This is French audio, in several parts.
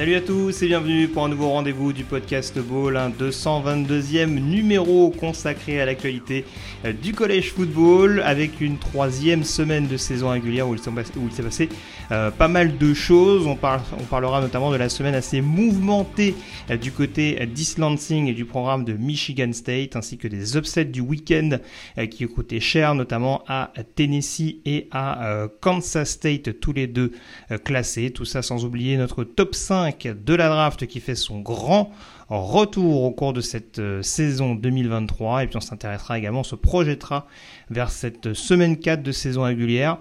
Salut à tous et bienvenue pour un nouveau rendez-vous du podcast Ball, un 222e numéro consacré à l'actualité euh, du collège football avec une troisième semaine de saison régulière où il s'est passé, euh, pas mal de choses. On, parle, on parlera notamment de la semaine assez mouvementée euh, du côté d'East Lansing et du programme de Michigan State ainsi que des upsets du week-end euh, qui ont coûté cher notamment à Tennessee et à euh, Kansas State tous les deux euh, classés. Tout ça sans oublier notre top 5 de la draft qui fait son grand retour au cours de cette euh, saison 2023 et puis on s'intéressera également, on se projettera vers cette semaine 4 de saison régulière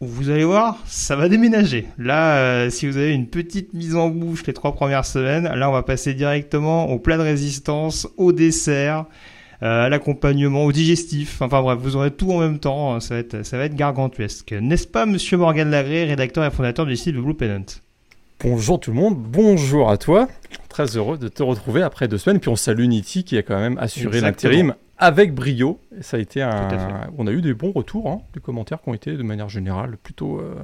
vous allez voir, ça va déménager. Là, euh, si vous avez une petite mise en bouche les trois premières semaines, là on va passer directement au plat de résistance, au dessert, euh, à l'accompagnement, au digestif. Enfin bref, vous aurez tout en même temps. Ça va être, ça va être gargantuesque. N'est-ce pas, Monsieur Morgan Lagré, rédacteur et fondateur du site de Blue Pennant Bonjour tout le monde, bonjour à toi. Très heureux de te retrouver après deux semaines. Puis on salue Niti qui a quand même assuré l'intérim avec brio. Et ça a été un. On a eu des bons retours, hein, des commentaires qui ont été de manière générale plutôt euh,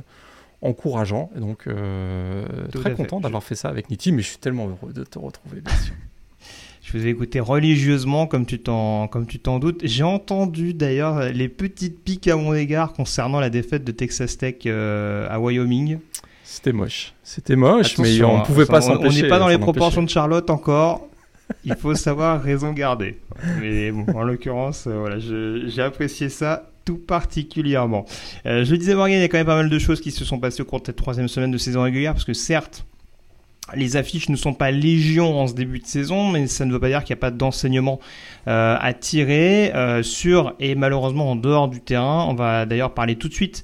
encourageants. Et donc euh, très content d'avoir fait ça avec Niti, mais je suis tellement heureux de te retrouver, bien sûr. Je vous ai écouté religieusement, comme tu t'en, comme tu t'en doutes. J'ai entendu d'ailleurs les petites piques à mon égard concernant la défaite de Texas Tech euh, à Wyoming. C'était moche. C'était moche, mais on hein, pouvait pas on- s'empêcher. On n'est pas dans les empêcher. proportions de Charlotte encore. Il faut savoir raison garder. Mais bon, en l'occurrence, euh, voilà, j'ai apprécié ça tout particulièrement. Euh, je le disais Morgan, il y a quand même pas mal de choses qui se sont passées au cours de cette troisième semaine de saison régulière, parce que certes, les affiches ne sont pas légion en ce début de saison, mais ça ne veut pas dire qu'il n'y a pas d'enseignement euh, à tirer sur et malheureusement en dehors du terrain. On va d'ailleurs parler tout de suite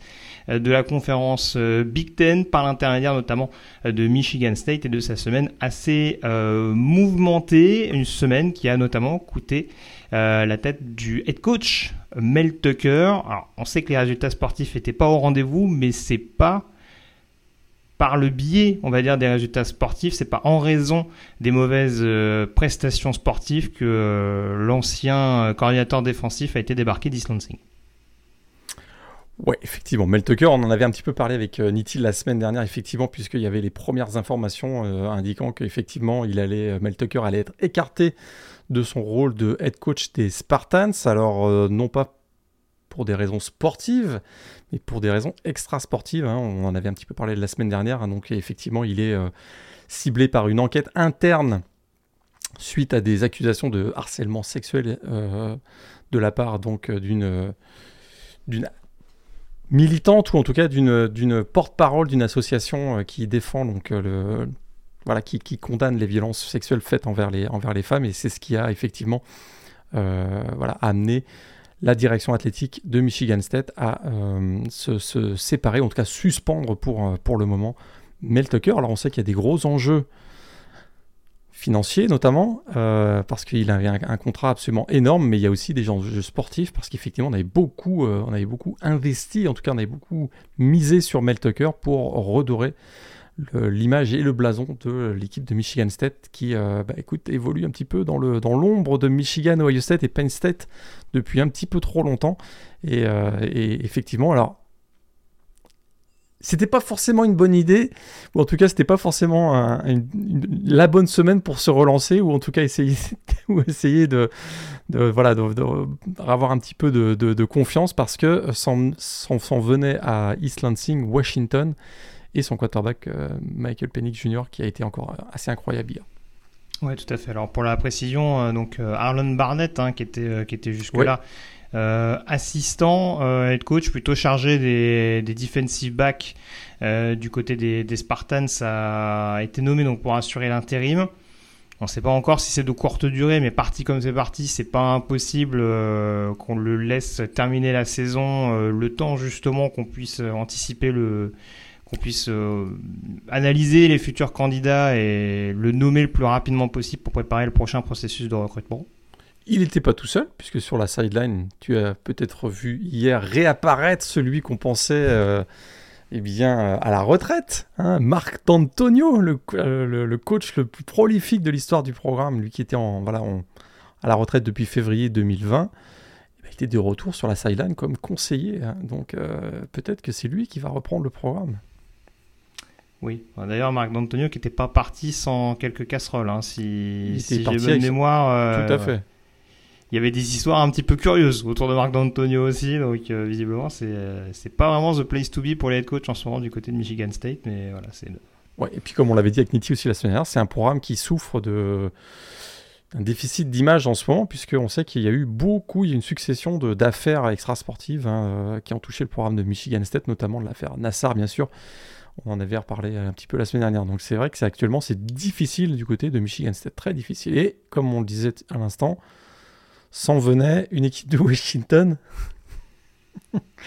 de la conférence euh, Big Ten par l'intermédiaire notamment euh, de Michigan State et de sa semaine assez euh, mouvementée, une semaine qui a notamment coûté euh, la tête du head coach Mel Tucker. Alors, on sait que les résultats sportifs n'étaient pas au rendez-vous, mais c'est pas par le biais, on va dire, des résultats sportifs, c'est pas en raison des mauvaises euh, prestations sportives que euh, l'ancien euh, coordinateur défensif a été débarqué d'East Lansing. Ouais, effectivement. Mel Tucker, on en avait un petit peu parlé avec euh, la semaine dernière, effectivement, puisqu'il y avait les premières informations euh, indiquant qu'effectivement, il allait, euh, Mel Tucker allait être écarté de son rôle de head coach des Spartans. Alors, euh, non pas pour des raisons sportives, mais pour des raisons extra-sportives. hein. On en avait un petit peu parlé la semaine dernière. hein. donc, effectivement, il est ciblé par une enquête interne suite à des accusations de harcèlement sexuel de la part donc d'une d'une militante ou en tout cas d'une porte-parole d'une association euh, qui défend donc euh, le voilà qui, condamne les violences sexuelles faites envers les les femmes et c'est ce qui a effectivement euh, voilà amené la direction athlétique de Michigan State à se, séparer, en tout cas suspendre pour, pour le moment Mel Tucker. Alors on sait qu'il y a des gros enjeux financiers notamment, euh, parce qu'il avait un, contrat absolument énorme, mais il y a aussi des enjeux sportifs, parce qu'effectivement on avait, beaucoup, euh, on avait beaucoup investi, en tout cas on avait beaucoup misé sur Mel Tucker pour redorer l'image et le blason de l'équipe de Michigan State qui euh, bah, évolue un petit peu dans l'ombre de Michigan, Ohio State et Penn State depuis un petit peu trop longtemps. Et effectivement, alors c'était pas forcément une bonne idée, ou en tout cas c'était pas forcément un- une- une- la bonne semaine pour se relancer, ou en tout cas essayer, ou essayer de, de voilà de, de- d'avoir un petit peu de, confiance parce que s'en, s'en- venait à East Lansing, Washington, et son quarterback euh, Michael Penix Jr. qui a été encore euh, assez incroyable hier. Ouais, tout à fait. Alors pour la précision, euh, donc euh, Arlon Barnett, hein, qui était euh, qui était jusque là assistant euh, head coach, plutôt chargé des, des defensive backs euh, du côté des, des Spartans, a été nommé donc pour assurer l'intérim. On ne sait pas encore si c'est de courte durée, mais parti comme c'est parti, c'est pas impossible qu'on le laisse terminer la saison, le temps justement qu'on puisse anticiper le, qu'on puisse analyser les futurs candidats et le nommer le plus rapidement possible pour préparer le prochain processus de recrutement. Il n'était pas tout seul, puisque sur la sideline, tu as peut-être vu hier réapparaître celui qu'on pensait euh, eh bien, euh, à la retraite, hein, Marc D'Antonio, euh, le, coach le plus prolifique de l'histoire du programme, lui qui était en, voilà, à la retraite depuis février 2020. Eh ben, il était de retour sur la sideline comme conseiller. Hein. donc peut-être que c'est lui qui va reprendre le programme. Oui, d'ailleurs Marc D'Antonio qui n'était pas parti sans quelques casseroles, hein, si, si j'ai bonne mémoire. Tout à fait il y avait des histoires un petit peu curieuses autour de Marc D'Antonio aussi. Donc, euh, visiblement, c'est euh, pas vraiment the place to be pour les head coach en ce moment du côté de Michigan State. Mais voilà, c'est. Ouais, et puis, comme on l'avait dit avec Nitti aussi la semaine dernière, c'est un programme qui souffre de un déficit d'image en ce moment, puisqu'on sait qu'il y a eu beaucoup, il y a une succession d'affaires extrasportives hein, euh, qui ont touché le programme de Michigan State, notamment l'affaire Nassar, bien sûr. On en avait reparlé un petit peu la semaine dernière. Donc c'est vrai que c'est actuellement c'est difficile du côté de Michigan State, très difficile. Et comme on le disait à l'instant, s'en venait une équipe de Washington.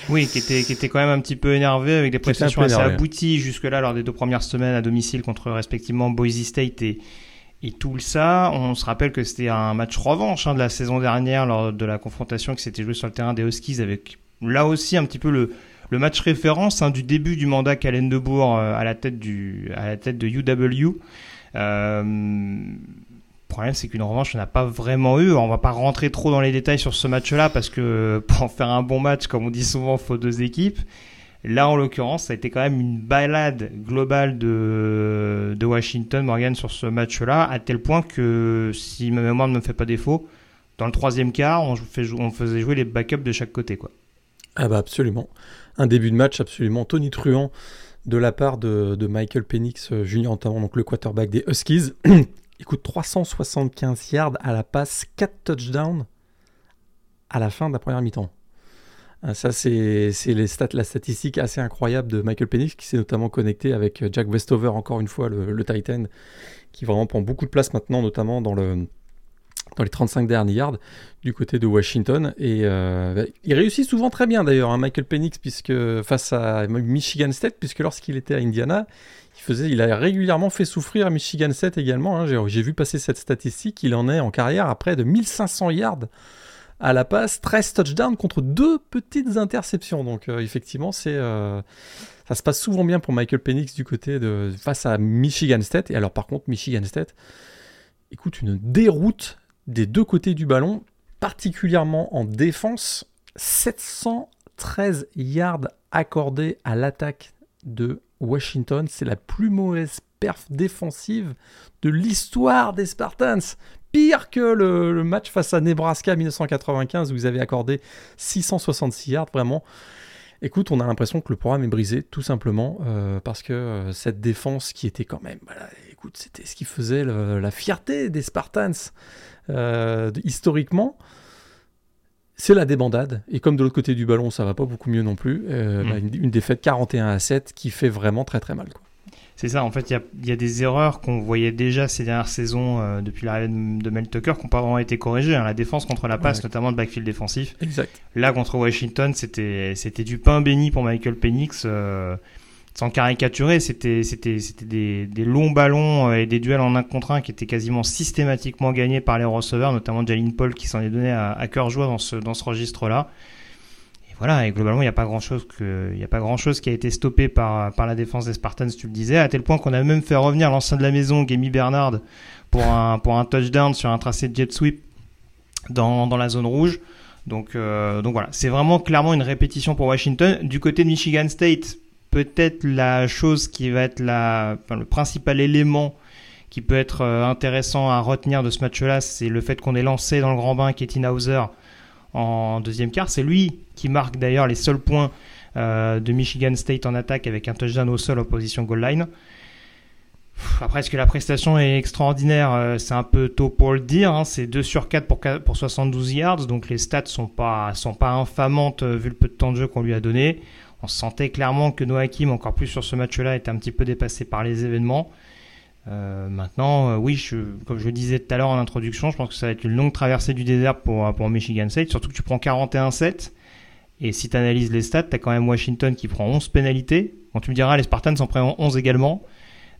oui, qui était, qui était quand même un petit peu énervé avec des prestations assez abouties jusque-là lors des deux premières semaines à domicile contre respectivement Boise State et, et Tulsa. On se rappelle que c'était un match revanche hein, de la saison dernière lors de la confrontation qui s'était jouée sur le terrain des Huskies avec là aussi un petit peu le, le match référence hein, du début du mandat Kalendebourg euh, à la tête du à la tête de UW. Euh, problème, c'est qu'une revanche, on n'a pas vraiment eu. On va pas rentrer trop dans les détails sur ce match-là parce que pour faire un bon match, comme on dit souvent, il faut deux équipes. Là, en l'occurrence, ça a été quand même une balade globale de, Washington, Morgan, sur ce match-là, à tel point que, si ma mémoire ne me fait pas défaut, dans le troisième quart, on, faisait jouer les backups de chaque côté. Quoi. Ah bah absolument. Un début de match absolument tonitruant de la part de, de Michael Penix euh, Jr., notamment donc le quarterback des Huskies, Écoute, 375 yards à la passe, 4 touchdowns à la fin de la première mi-temps. Euh, ça, c'est les stats, la statistique assez incroyable de Michael Penix qui s'est notamment connecté avec Jack Westover, encore une fois, le, Titan, qui vraiment prend beaucoup de place maintenant, notamment dans, le, les 35 derniers yards du côté de Washington. Et euh, il réussit souvent très bien d'ailleurs, hein, Michael Penix, puisque, face à Michigan State, puisque lorsqu'il était à Indiana, il, a régulièrement fait souffrir Michigan 7 également. Hein. J'ai vu passer cette statistique. Il en est en carrière à près de 1500 yards à la passe, 13 touchdowns contre deux petites interceptions. Donc euh, effectivement, c'est euh, ça se passe souvent bien pour Michael Penix du côté de face à Michigan State. Et alors par contre, Michigan State, écoute, une déroute des deux côtés du ballon, particulièrement en défense. 713 yards accordés à l'attaque de Washington, c'est la plus mauvaise perf défensive de l'histoire des Spartans. Pire que le, match face à Nebraska 1995 où vous avez accordé 666 yards, vraiment. Écoute, on a l'impression que le programme est brisé, tout simplement, euh, parce que euh, cette défense qui était quand même, écoute, c'était ce qui faisait la fierté des Spartans euh, historiquement c'est la débandade. Et comme de l'autre côté du ballon, ça va pas beaucoup mieux non plus, euh, mm. bah, une, défaite 41 à 7 qui fait vraiment très très mal. C'est ça, en fait, il y, a, des erreurs qu'on voyait déjà ces dernières saisons euh, depuis l'arrivée de, Mel Tucker qui n'ont pas vraiment été corrigées. Hein. La défense contre la passe, notamment le backfield défensif. Exact. Là, contre Washington, c'était du pain béni pour Michael Penix. Euh, sans caricaturer, c'était des, des, longs ballons euh, et des duels en un contre un qui étaient quasiment systématiquement gagnés par les receveurs, notamment Jalen Paul qui s'en est donné à, cœur joie dans ce dans ce registre-là. Et voilà, et globalement, il n'y a pas grand-chose a pas grand-chose qui a été stoppé par par la défense des Spartans, tu le disais, à tel point qu'on a même fait revenir l'ancien de la maison, Gamey Bernard, pour un pour un touchdown sur un tracé de jet sweep dans dans la zone rouge. Donc, euh, donc voilà, c'est vraiment clairement une répétition pour Washington. Du côté de Michigan State, peut-être la chose qui va être la, le principal élément qui peut être euh, intéressant à retenir de ce match-là, c'est le fait qu'on ait lancé dans le grand bain Ketin Hauser en deuxième quart. C'est lui qui marque d'ailleurs les seuls points euh, de Michigan State en attaque avec un touchdown au sol en position goal line. Après, est-ce que la prestation est extraordinaire? Euh, C'est un peu tôt pour le dire. Hein. C'est 2 sur 4 pour, pour 72 yards, donc les stats sont pas, sont pas infamantes vu le peu de temps de jeu qu'on lui a donné. On sentait clairement que Noah Hakim, encore plus sur ce match-là, était un petit peu dépassé par les événements. maintenant, oui, je, comme je le disais tout à l'heure en introduction, je pense que ça va être une longue traversée du désert pour, pour Michigan State, surtout que tu prends 41-7. Et si tu analyses les stats, tu as quand même Washington qui prend 11 pénalités. Bon, tu me diras, les Spartans en prennent 11 également.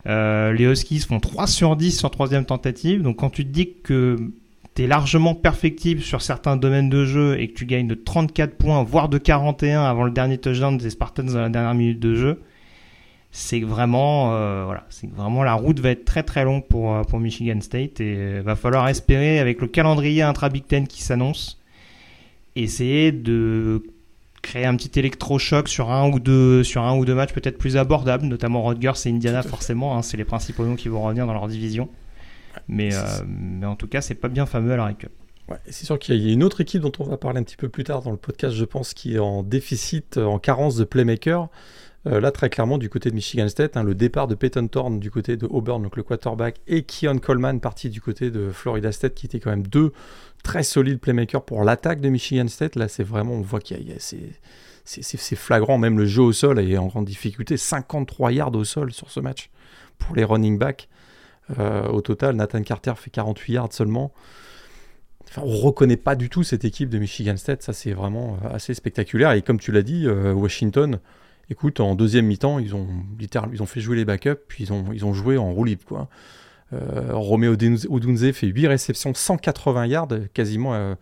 Euh, les Huskies font 3 sur 10 sur troisième tentative. Donc quand tu te dis que tu es largement perfectible sur certains domaines de jeu et que tu gagnes de 34 points, voire de 41 avant le dernier touchdown des Spartans dans la dernière minute de jeu, c'est vraiment, euh, voilà, c'est vraiment la route va être très très longue pour, euh, pour Michigan State et va falloir espérer avec le calendrier intra-Big Ten qui s'annonce, essayer de créer un petit électrochoc sur un ou deux sur un ou deux matchs peut-être plus abordables, notamment Rutgers et Indiana forcément. Hein, c'est les principaux noms qui vont revenir dans leur division. Mais, euh, mais en tout cas, c'est pas bien fameux à l'heure actuelle. Ouais, c'est sûr qu'il y a une autre équipe dont on va parler un petit peu plus tard dans le podcast, je pense, qui est en déficit, en carence de playmaker. Euh, là, très clairement, du côté de Michigan State, hein, le départ de Peyton Thorne du côté de Auburn, donc le quarterback, et Keon Coleman parti du côté de Florida State, qui étaient quand même deux très solides playmakers pour l'attaque de Michigan State. Là, c'est vraiment, on voit qu'il y a, c'est flagrant, même le jeu au sol est en grande difficulté. 53 yards au sol sur ce match pour les running backs. Euh, au total, Nathan Carter fait 48 yards seulement. On reconnaît pas du tout cette équipe de Michigan State. Ça, c'est vraiment euh, assez spectaculaire. Et comme tu l'as dit, Washington, écoute, en deuxième mi-temps, ils ont littéralement, ils ont fait jouer les backups, puis ils ont, ils ont joué en roue libre, quoi. Euh, Romeo Odunze fait 8 réceptions, 180 yards, quasiment euh,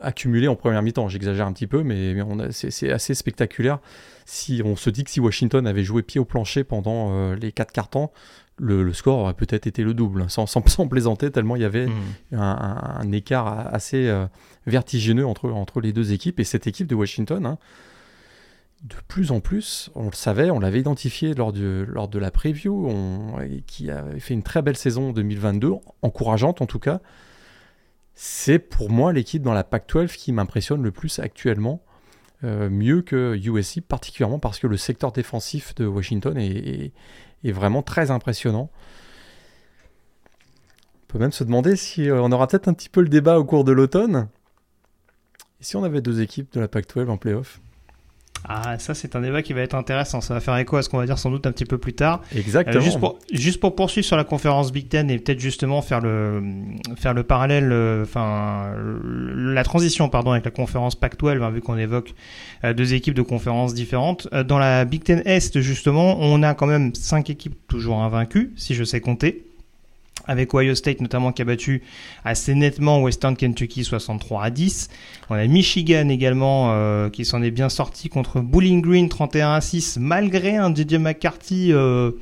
accumulé en première mi-temps. J'exagère un petit peu, mais, c'est assez spectaculaire. Si on se dit que si Washington avait joué pied au plancher pendant euh, les 4 quarts temps, le, score aurait peut-être été le double, hein, sans, sans, plaisanter, tellement il y avait mmh. un, écart assez vertigineux entre, entre les deux équipes. Et cette équipe de Washington, hein, de plus en plus, on le savait, on l'avait identifié lors de, lors de la preview, qui avait fait une très belle saison 2022, encourageante en tout cas. C'est pour moi l'équipe dans la Pac-12 qui m'impressionne le plus actuellement, euh, mieux que USC, particulièrement parce que le secteur défensif de Washington est, vraiment très impressionnant. On peut même se demander si euh, on aura peut-être un petit peu le débat au cours de l'automne. Et si on avait deux équipes de la Pac-12 en playoff? Ah, ça, c'est un débat qui va être intéressant. Ça va faire écho à ce qu'on va dire sans doute un petit peu plus tard. Exactement. Euh, juste, pour, juste pour poursuivre sur la conférence Big Ten et peut-être justement faire le, faire le parallèle, euh, enfin, la transition, pardon, avec la conférence Pac-12, hein, vu qu'on évoque euh, deux équipes de conférences différentes. dans la Big Ten Est, justement, on a quand même cinq équipes toujours invaincues, si je sais compter avec Ohio State notamment qui a battu assez nettement Western Kentucky 63 à 10. On a Michigan également euh, qui s'en est bien sorti contre Bowling Green 31 à 6 malgré un DJ McCarthy euh,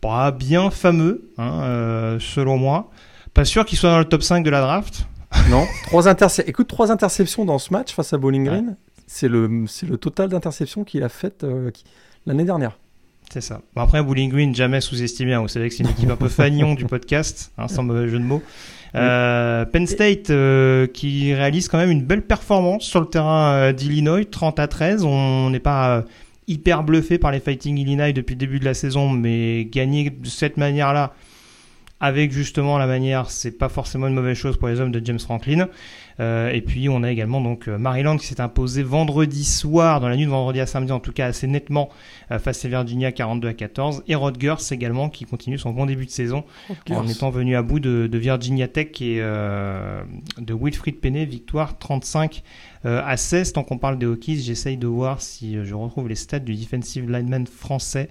pas bien fameux hein, euh, selon moi. Pas sûr qu'il soit dans le top 5 de la draft. Non, trois écoute trois interceptions dans ce match face à Bowling Green. C'est le c'est le total d'interceptions qu'il a fait l'année dernière. C'est ça. Bon, après, Bowling Green, jamais sous-estimé. Hein. Vous savez que c'est une équipe un peu fagnon du podcast, hein, sans mauvais jeu de mots. Euh, Penn State euh, qui réalise quand même une belle performance sur le terrain euh, d'Illinois, 30 à 13. On n'est pas hyper bluffé par les Fighting Illinois depuis le début de la saison, mais gagner de cette manière-là, avec justement la manière, c'est pas forcément une mauvaise chose pour les hommes de James Franklin. Euh, et puis on a également donc euh, Maryland qui s'est imposé vendredi soir, dans la nuit de vendredi à samedi en tout cas assez nettement euh, face à Virginia 42 à 14. Et Rutgers également qui continue son bon début de saison en étant venu à bout de, Virginia Tech et de Wilfried Penney, victoire 35 à 16. Tant qu'on parle des Hokies, j'essaye de voir si je retrouve les stats du defensive lineman français.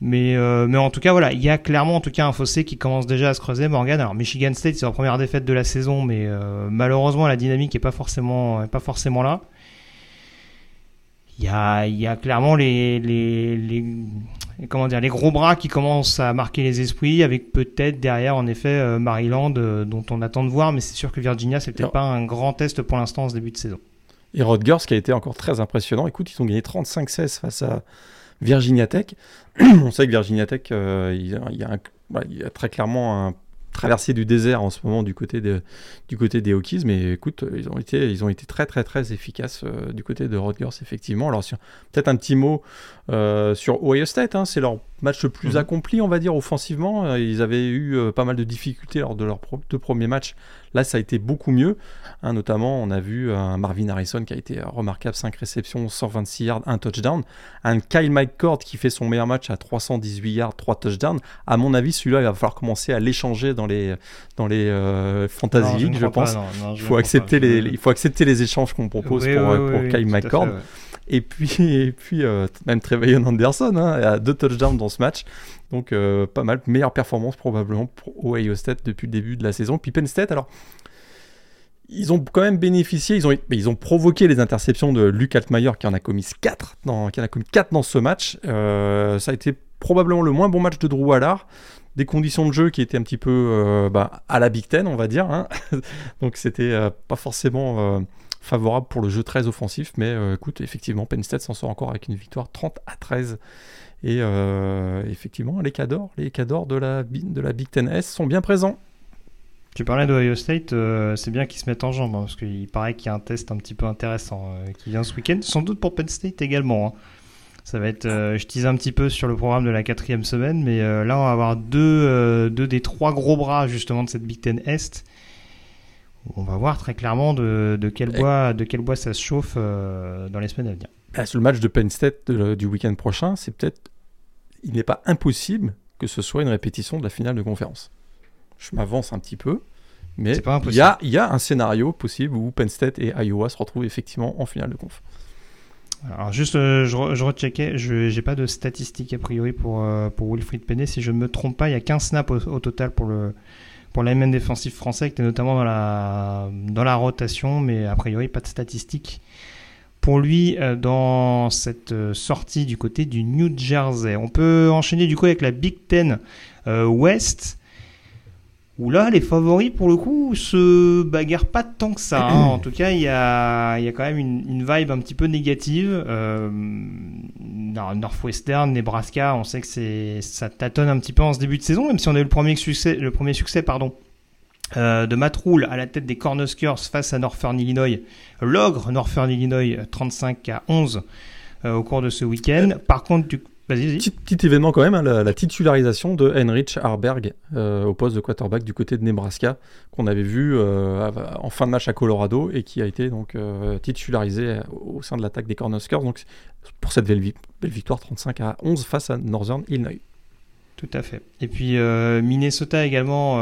Mais, euh, mais en tout cas, voilà, il y a clairement en tout cas un fossé qui commence déjà à se creuser, Morgan. Alors, Michigan State, c'est leur première défaite de la saison, mais euh, malheureusement, la dynamique n'est pas forcément, pas forcément là. Il y a, y a clairement les, les, les, comment dire, les gros bras qui commencent à marquer les esprits, avec peut-être derrière, en effet, euh, Maryland, dont on attend de voir, mais c'est sûr que Virginia, c'est peut-être pas un grand test pour l'instant en ce début de saison. Et Rutgers, qui a été encore très impressionnant. Écoute, ils ont gagné 35-16 face à Virginia Tech. on sait que Virginia Tech, euh, il, y a bah, il, y a très clairement un traversée du désert en ce moment du côté, de, du côté des Hokies, mais écoute, ils ont été, ils ont été très très très efficaces euh, du côté de Rutgers, effectivement. Alors peut-être un petit mot euh, sur Ohio State, hein, c'est leur match le plus mhm. accompli, on va dire, offensivement. Ils avaient eu pas mal de difficultés lors de leurs deux premiers matchs. Là, ça a été beaucoup mieux. Hein, notamment, on a vu un Marvin Harrison qui a été remarquable, 5 réceptions, 126 yards, un touchdown. Un Kyle McCord qui fait son meilleur match à 318 yards, 3 touchdowns. À mon avis, celui-là, il va falloir commencer à l'échanger dans les, dans les euh, Fantasy League, je, pense. il, faut accepter les, il faut accepter les échanges qu'on propose pour, euh, pour Kyle McCord. Et puis, et puis euh, même Trevelyan Anderson hein, a deux touchdowns dans ce match. Donc euh, pas mal. Meilleure performance probablement pour Ohio State depuis le début de la saison. Puis Penn State, alors ils ont quand même bénéficié, ils ont, ils ont provoqué les interceptions de Luke Altmaier qui en a commis 4 dans, qui en a commis 4 dans ce match. Euh, ça a été probablement le moins bon match de Drew Allard. Des conditions de jeu qui étaient un petit peu bah, à la Big Ten, on va dire. Hein. Donc c'était pas forcément favorable pour le jeu très offensif. Mais euh, écoute, effectivement, Penn State s'en sort encore avec une victoire 30 à 13. Et euh, effectivement, les cadors, les cadors de la, de la Big Ten S sont bien présents. Tu parlais d'Ohio State, euh, c'est bien qu'ils se mettent en jambe, hein, parce qu'il paraît qu'il y a un test un petit peu intéressant qui vient ce week-end, sans doute pour Penn State également. Hein. Ça va être, je tease un petit peu sur le programme de la quatrième semaine, mais là on va avoir deux, deux des trois gros bras justement de cette Big Ten Est on va voir très clairement de, quel, bois, de quel bois ça se chauffe euh, dans les semaines à venir. Bah, sur le match de Penn State du week-end prochain, c'est peut-être. Il n'est pas impossible que ce soit une répétition de la finale de conférence. Je m'avance un petit peu, mais il y a, y a, un scénario possible où Penn State et Iowa se retrouvent effectivement en finale de conf. Alors juste, euh, je, je recheckais, je n'ai pas de statistiques a priori pour, euh, pour Wilfried Penney. Si je ne me trompe pas, il y a 15 snaps au total pour le, pour l'AMN défensif français, qui était notamment dans la, dans la rotation, mais a priori pas de statistiques pour lui euh, dans cette euh, sortie du côté du New Jersey. On peut enchaîner du coup avec la Big Ten euh, West où là, les favoris, pour le coup, se bagarrent pas tant que ça. Hein. En tout cas, il y a, y a quand même une, une, vibe un petit peu négative. Euh, Northwestern, Nebraska, on sait que c'est, ça tâtonne un petit peu en ce début de saison, même si on a eu le premier succès, le premier succès pardon, euh, de Matt Rule à la tête des Cornhuskers face à Northern Illinois. L'ogre Northern Illinois 35 à 11 euh, au cours de ce week-end. Par contre, du Petit, événement quand même, hein, la, titularisation de Heinrich Harberg euh, au poste de quarterback du côté de Nebraska, qu'on avait vu euh, en fin de match à Colorado et qui a été donc euh, titularisé au sein de l'attaque des Cornhuskers. Donc pour cette belle, belle, victoire 35 à 11 face à Northern Illinois. Tout à fait. Et puis Minnesota également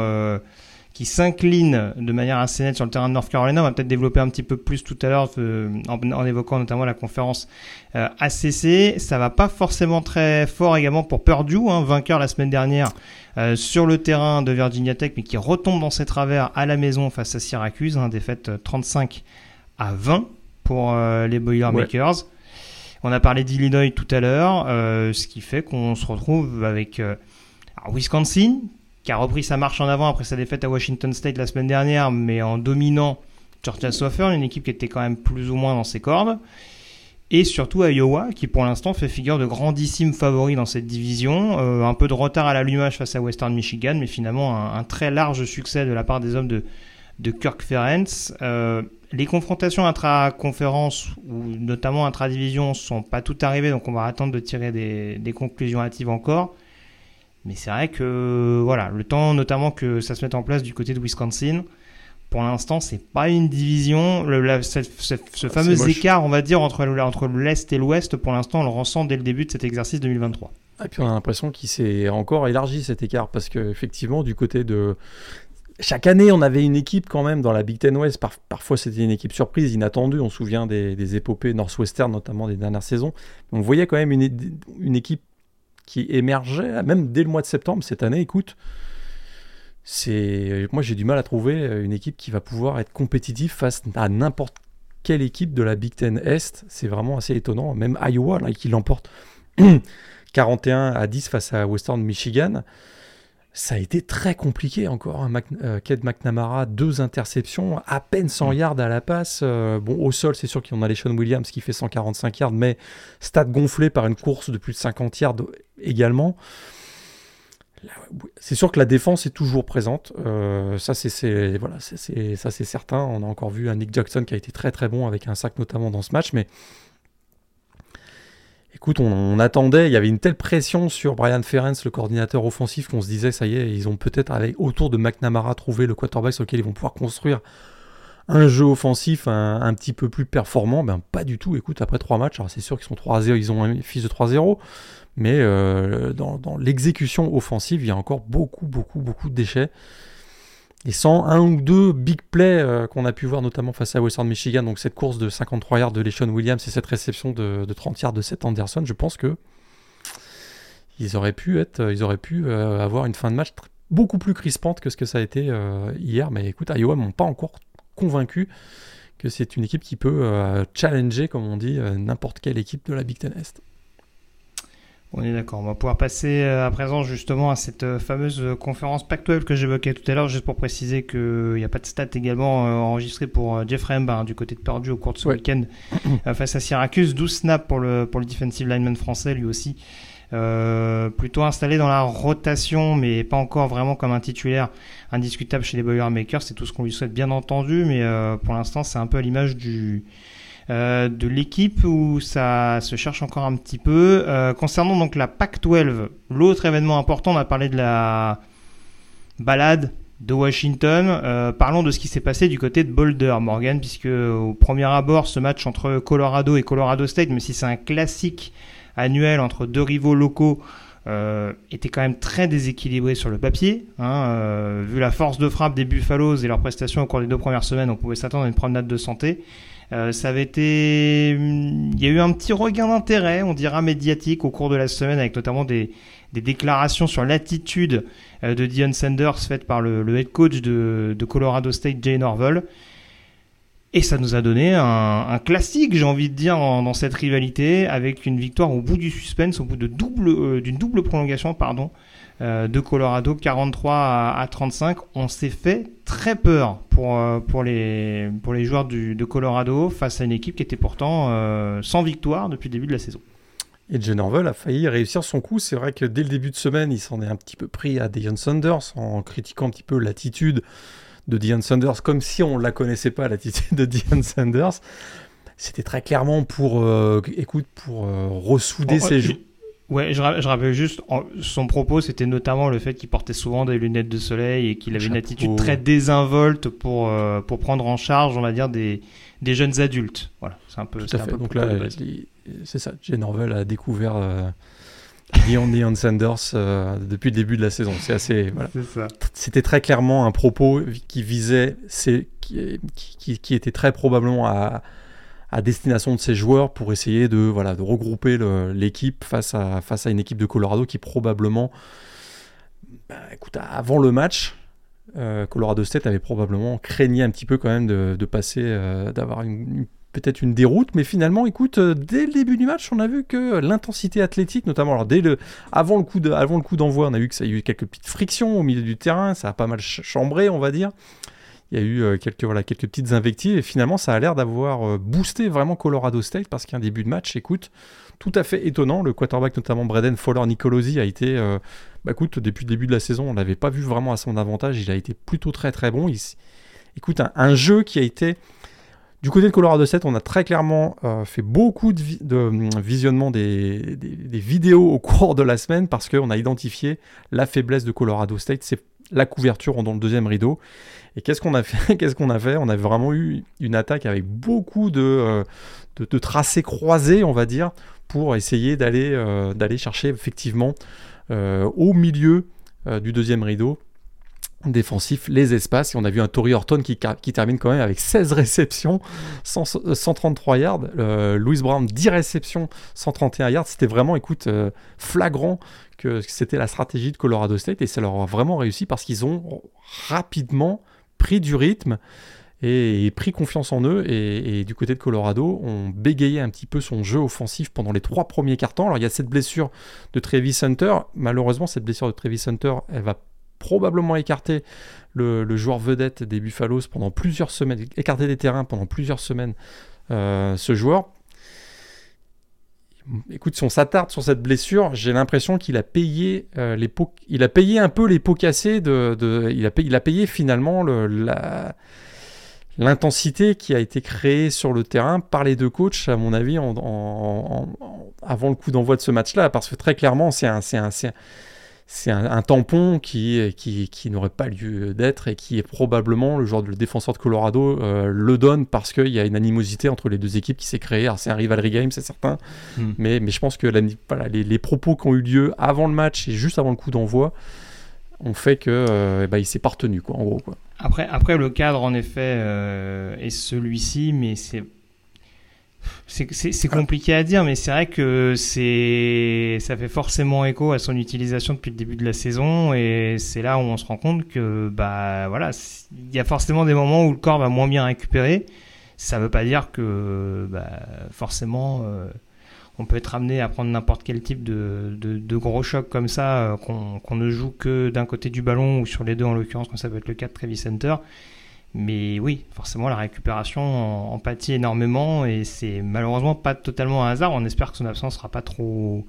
qui s'incline de manière assez nette sur le terrain de North Carolina. On va peut-être développer un petit peu plus tout à l'heure euh, en, évoquant notamment la conférence euh, ACC. Ça va pas forcément très fort également pour Purdue, hein, vainqueur la semaine dernière euh, sur le terrain de Virginia Tech, mais qui retombe dans ses travers à la maison face à Syracuse, hein, défaite 35 à 20 pour les Boilermakers. On a parlé d'Illinois tout à l'heure, ce qui fait qu'on se retrouve avec Wisconsin, qui a repris sa marche en avant après sa défaite à Washington State la semaine dernière, mais en dominant Georgia Southern, une équipe qui était quand même plus ou moins dans ses cordes. Et surtout Iowa, qui pour l'instant fait figure de grandissime favori dans cette division. Euh, un peu de retard à l'allumage face à Western Michigan, mais finalement un, très large succès de la part des hommes de, Kirk Ferenc. Euh, les confrontations intra-conférence ou notamment intra-division sont pas toutes arrivées, donc on va attendre de tirer des conclusions hâtives encore. Mais c'est vrai que voilà, le temps notamment que ça se mette en place du côté de Wisconsin, pour l'instant, c'est pas une division. Le, ce, ah, fameux écart, on va dire, entre, entre l'Est et l'Ouest, pour l'instant, on le ressent dès le début de cet exercice 2023. Et puis on a l'impression qu'il s'est encore élargi cet écart, parce qu'effectivement, du côté de. Chaque année, on avait une équipe quand même dans la Big Ten West. parfois, c'était une équipe surprise, inattendue. On se souvient des, des épopées Northwestern, notamment des dernières saisons. On voyait quand même une, une équipe qui émergeait, même dès le mois de septembre cette année. Écoute, c'est moi j'ai du mal à trouver une équipe qui va pouvoir être compétitive face à n'importe quelle équipe de la Big Ten Est. C'est vraiment assez étonnant. Même Iowa, qui l'emporte 41 à 10 face à Western Michigan ça a été très compliqué encore. Hein. Euh, McNamara, deux interceptions, à peine 100 mm. yards à la passe. Euh, bon, au sol, c'est sûr qu'on a les Sean Williams qui fait 145 yards, mais stade gonflé par une course de plus de 50 yards également. C'est sûr que la défense est toujours présente. Euh, ça, c'est voilà, ça c'est certain. On a encore vu un Nick Jackson qui a été très très bon avec un sac notamment dans ce match, mais écoute, on, attendait, il y avait une telle pression sur Brian Ferentz, le coordinateur offensif, qu'on se disait, ça y est, ils ont peut-être, autour de McNamara, trouvé le quarterback sur lequel ils vont pouvoir construire un jeu offensif un, petit peu plus performant. Ben, pas du tout. Écoute, après trois matchs, alors c'est sûr qu'ils sont 3-0, ils ont un fils de 3-0, mais euh, dans, l'exécution offensive, il y a encore beaucoup, beaucoup, beaucoup de déchets. Et sans un ou deux big plays euh, qu'on a pu voir notamment face à Western Michigan, donc cette course de 53 yards de LeSean Williams et cette réception de, 30 yards de Seth Anderson, je pense que ils auraient pu être, ils auraient pu euh, avoir une fin de match beaucoup plus crispante que ce que ça a été hier. Mais écoute, Iowa m'ont pas encore convaincu que c'est une équipe qui peut challenger, comme on dit, n'importe quelle équipe de la Big Ten Est. On est d'accord. On va pouvoir passer euh, à présent justement à cette euh, fameuse conférence Pac-12 que j'évoquais tout à l'heure, juste pour préciser qu'il n'y a pas de stats également euh, enregistrées pour Jeffrey Embar du côté de Purdue au cours de ce week-end face à Syracuse. 12 snaps pour le, pour le defensive lineman français lui aussi. plutôt installé dans la rotation, mais pas encore vraiment comme un titulaire indiscutable chez les Boilermakers. C'est tout ce qu'on lui souhaite bien entendu, mais pour l'instant c'est un peu à l'image du euh, de l'équipe où ça se cherche encore un petit peu. Euh, concernant donc la PAC 12, l'autre événement important, on a parlé de la balade de Washington. Euh, parlons de ce qui s'est passé du côté de Boulder, Morgan, puisque au premier abord, ce match entre Colorado et Colorado State, même si c'est un classique annuel entre deux rivaux locaux, était quand même très déséquilibré sur le papier. Hein, vu la force de frappe des Buffaloes et leurs prestations au cours des deux premières semaines, on pouvait s'attendre à une promenade de santé. Euh, ça avait été, il y a eu un petit regain d'intérêt, on dira médiatique au cours de la semaine, avec notamment des, déclarations sur l'attitude euh, de Dion Sanders faites par le, head coach de, Colorado State, Jay Norvell. Et ça nous a donné un, classique, j'ai envie de dire, dans cette rivalité, avec une victoire au bout du suspense, au bout de double, euh, d'une double prolongation, pardon, de Colorado, 43 à, 35. On s'est fait très peur pour, euh, pour, les, pour les joueurs du, de Colorado face à une équipe qui était pourtant euh, sans victoire depuis le début de la saison. Et Jen Orwell a failli réussir son coup. C'est vrai que dès le début de semaine, il s'en est un petit peu pris à Deion Sanders en critiquant un petit peu l'attitude de Deion Sanders, comme si on ne la connaissait pas, l'attitude de Deion Sanders. C'était très clairement pour, écoute, pour ressouder ses joueurs Ouais, je, je, rappelle juste, son propos, c'était notamment le fait qu'il portait souvent des lunettes de soleil et qu'il avait une attitude très désinvolte pour, euh, pour prendre en charge, on va dire, des, des jeunes adultes. Voilà, c'est un peu, c'est un peu Donc là, c'est ça, Jane Orwell a découvert euh, Leon, Sanders euh, depuis le début de la saison. C'est assez, voilà. C'était très clairement un propos qui visait, qui, qui, qui était très probablement à à destination de ces joueurs pour essayer de, voilà, de regrouper l'équipe face à, face à une équipe de Colorado qui probablement, bah, écoute, avant le match, euh, Colorado State avait probablement craigné un petit peu quand même de, passer, euh, d'avoir peut-être une déroute, mais finalement, écoute, euh, dès le début du match, on a vu que l'intensité athlétique, notamment, alors dès le, avant le coup de, avant le coup d'envoi, on a vu que ça a eu quelques petites frictions au milieu du terrain, ça a pas mal chambré, on va dire il y a eu euh, quelques, voilà, quelques petites invectives et finalement ça a l'air d'avoir euh, boosté vraiment Colorado State parce qu'un début de match, écoute, tout à fait étonnant. Le quarterback, notamment Braden Fowler Nicolosi, a été, euh, bah, écoute, depuis le début de la saison, on ne l'avait pas vu vraiment à son avantage. Il a été plutôt très très bon. Écoute, un, jeu qui a été. Du côté de Colorado State, on a très clairement fait beaucoup de, de visionnement des, vidéos au cours de la semaine parce qu'on a identifié la faiblesse de Colorado State. C'est la couverture dans le deuxième rideau. Et qu'est-ce qu'on a fait Qu'est-ce qu'on a fait? On a vraiment eu une attaque avec beaucoup de, euh, de, tracés croisés, on va dire, pour essayer d'aller euh, chercher effectivement euh, au milieu du deuxième rideau défensif les espaces. Et on a vu un Tory Horton qui, qui termine quand même avec 16 réceptions 133 yards. Louis Brown 10 réceptions 131 yards. C'était vraiment écoute flagrant que c'était la stratégie de Colorado State. Et ça leur a vraiment réussi parce qu'ils ont rapidement pris du rythme et, pris confiance en eux. Et, du côté de Colorado, on bégayait un petit peu son jeu offensif pendant les trois premiers quarts-temps. Alors il y a cette blessure de Travis Hunter. Malheureusement, cette blessure de Travis Hunter, elle va probablement écarter le, joueur vedette des Buffaloes pendant plusieurs semaines, écarter des terrains pendant plusieurs semaines. Euh, ce joueur, écoute, si on s'attarde sur cette blessure, j'ai l'impression qu'il a payé euh, les il a payé un peu les pots cassés de, il, a payé, finalement l'intensité qui a été créée sur le terrain par les deux coachs, à mon avis, avant le coup d'envoi de ce match-là, parce que très clairement, c'est un, tampon qui, qui, qui n'aurait pas lieu d'être et qui est probablement le genre de défenseur de Colorado euh, le donne parce qu'il y a une animosité entre les deux équipes qui s'est créée. Alors c'est un rivalry game, c'est certain, hmm. mais, mais je pense que les, les, propos qui ont eu lieu avant le match et juste avant le coup d'envoi ont fait que euh, eh ben, il s'est pas retenu, quoi, en gros. Quoi. Après, après, le cadre, en effet, euh, est celui-ci, mais c'est c'est compliqué à dire, mais c'est vrai que ça fait forcément écho à son utilisation depuis le début de la saison, et c'est là où on se rend compte que bah voilà, il y a forcément des moments où le corps va moins bien récupérer. Ça veut pas dire que bah, forcément euh, on peut être amené à prendre n'importe quel type de, gros choc comme ça, euh, qu'on ne joue que d'un côté du ballon ou sur les deux en l'occurrence, comme ça peut être le cas de Trevis Center. Mais oui, forcément, la récupération en, pâtit énormément et c'est malheureusement pas totalement un hasard. On espère que son absence sera pas trop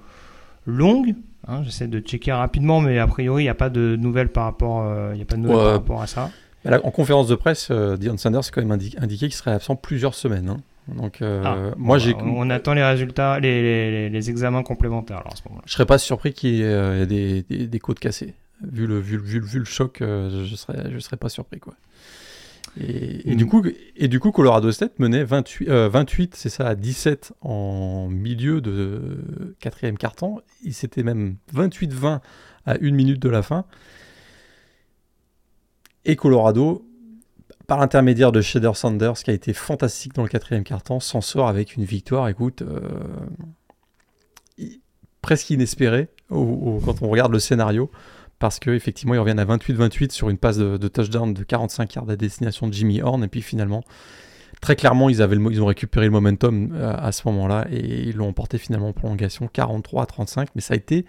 longue. Hein. J'essaie de checker rapidement, mais a priori, il n'y a pas de nouvelles par rapport, euh, y a pas de nouvelles par rapport à ça. en conférence de presse, euh, Dion Sanders a quand même indiqué, qu'il serait absent plusieurs semaines. Hein. Donc, euh, ah, moi, j'ai. On attend les résultats, les, les, examens complémentaires alors, à ce. Je serais pas surpris qu'il y ait des, des, des, côtes cassées. Vu le, vu, vu, vu le choc, je serais, je serais pas surpris, quoi. Et, du coup, et du coup, Colorado State menait 28, 28 euh, c'est ça, à 17 en milieu de quatrième quart-temps. Il s'était même 28-20 à une minute de la fin. Et Colorado, par l'intermédiaire de Shader Sanders, qui a été fantastique dans le quatrième quart-temps, s'en sort avec une victoire, écoute, euh, presque inespérée quand on regarde le scénario parce qu'effectivement, ils reviennent à 28-28 sur une passe de, touchdown de 45 yards à destination de Jimmy Horn. Et puis finalement, très clairement, ils, ont récupéré le momentum euh, à ce moment-là et ils l'ont emporté finalement en prolongation 43 35. Mais ça a été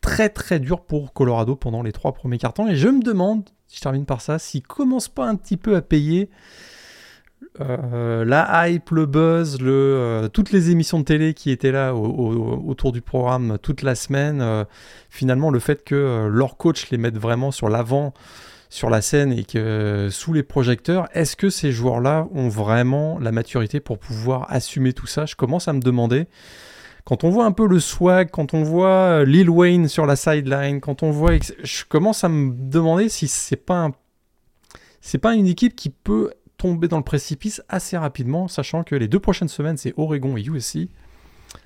très très dur pour Colorado pendant les trois premiers cartons. Et je me demande, si je termine par ça, s'ils commencent pas un petit peu à payer euh, la hype, le buzz, le, euh, toutes les émissions de télé qui étaient là autour du programme toute la semaine, euh, finalement le fait que leur coach les mette vraiment sur l'avant sur la scène et que sous les projecteurs, est-ce que ces joueurs-là ont vraiment la maturité pour pouvoir assumer tout ça? Je commence à me demander. Quand on voit un peu le swag, quand on voit Lil Wayne sur la sideline, quand on voit, je commence à me demander si c'est pas c'est pas une équipe qui peut tomber dans le précipice assez rapidement, sachant que les deux prochaines semaines, c'est Oregon et USC.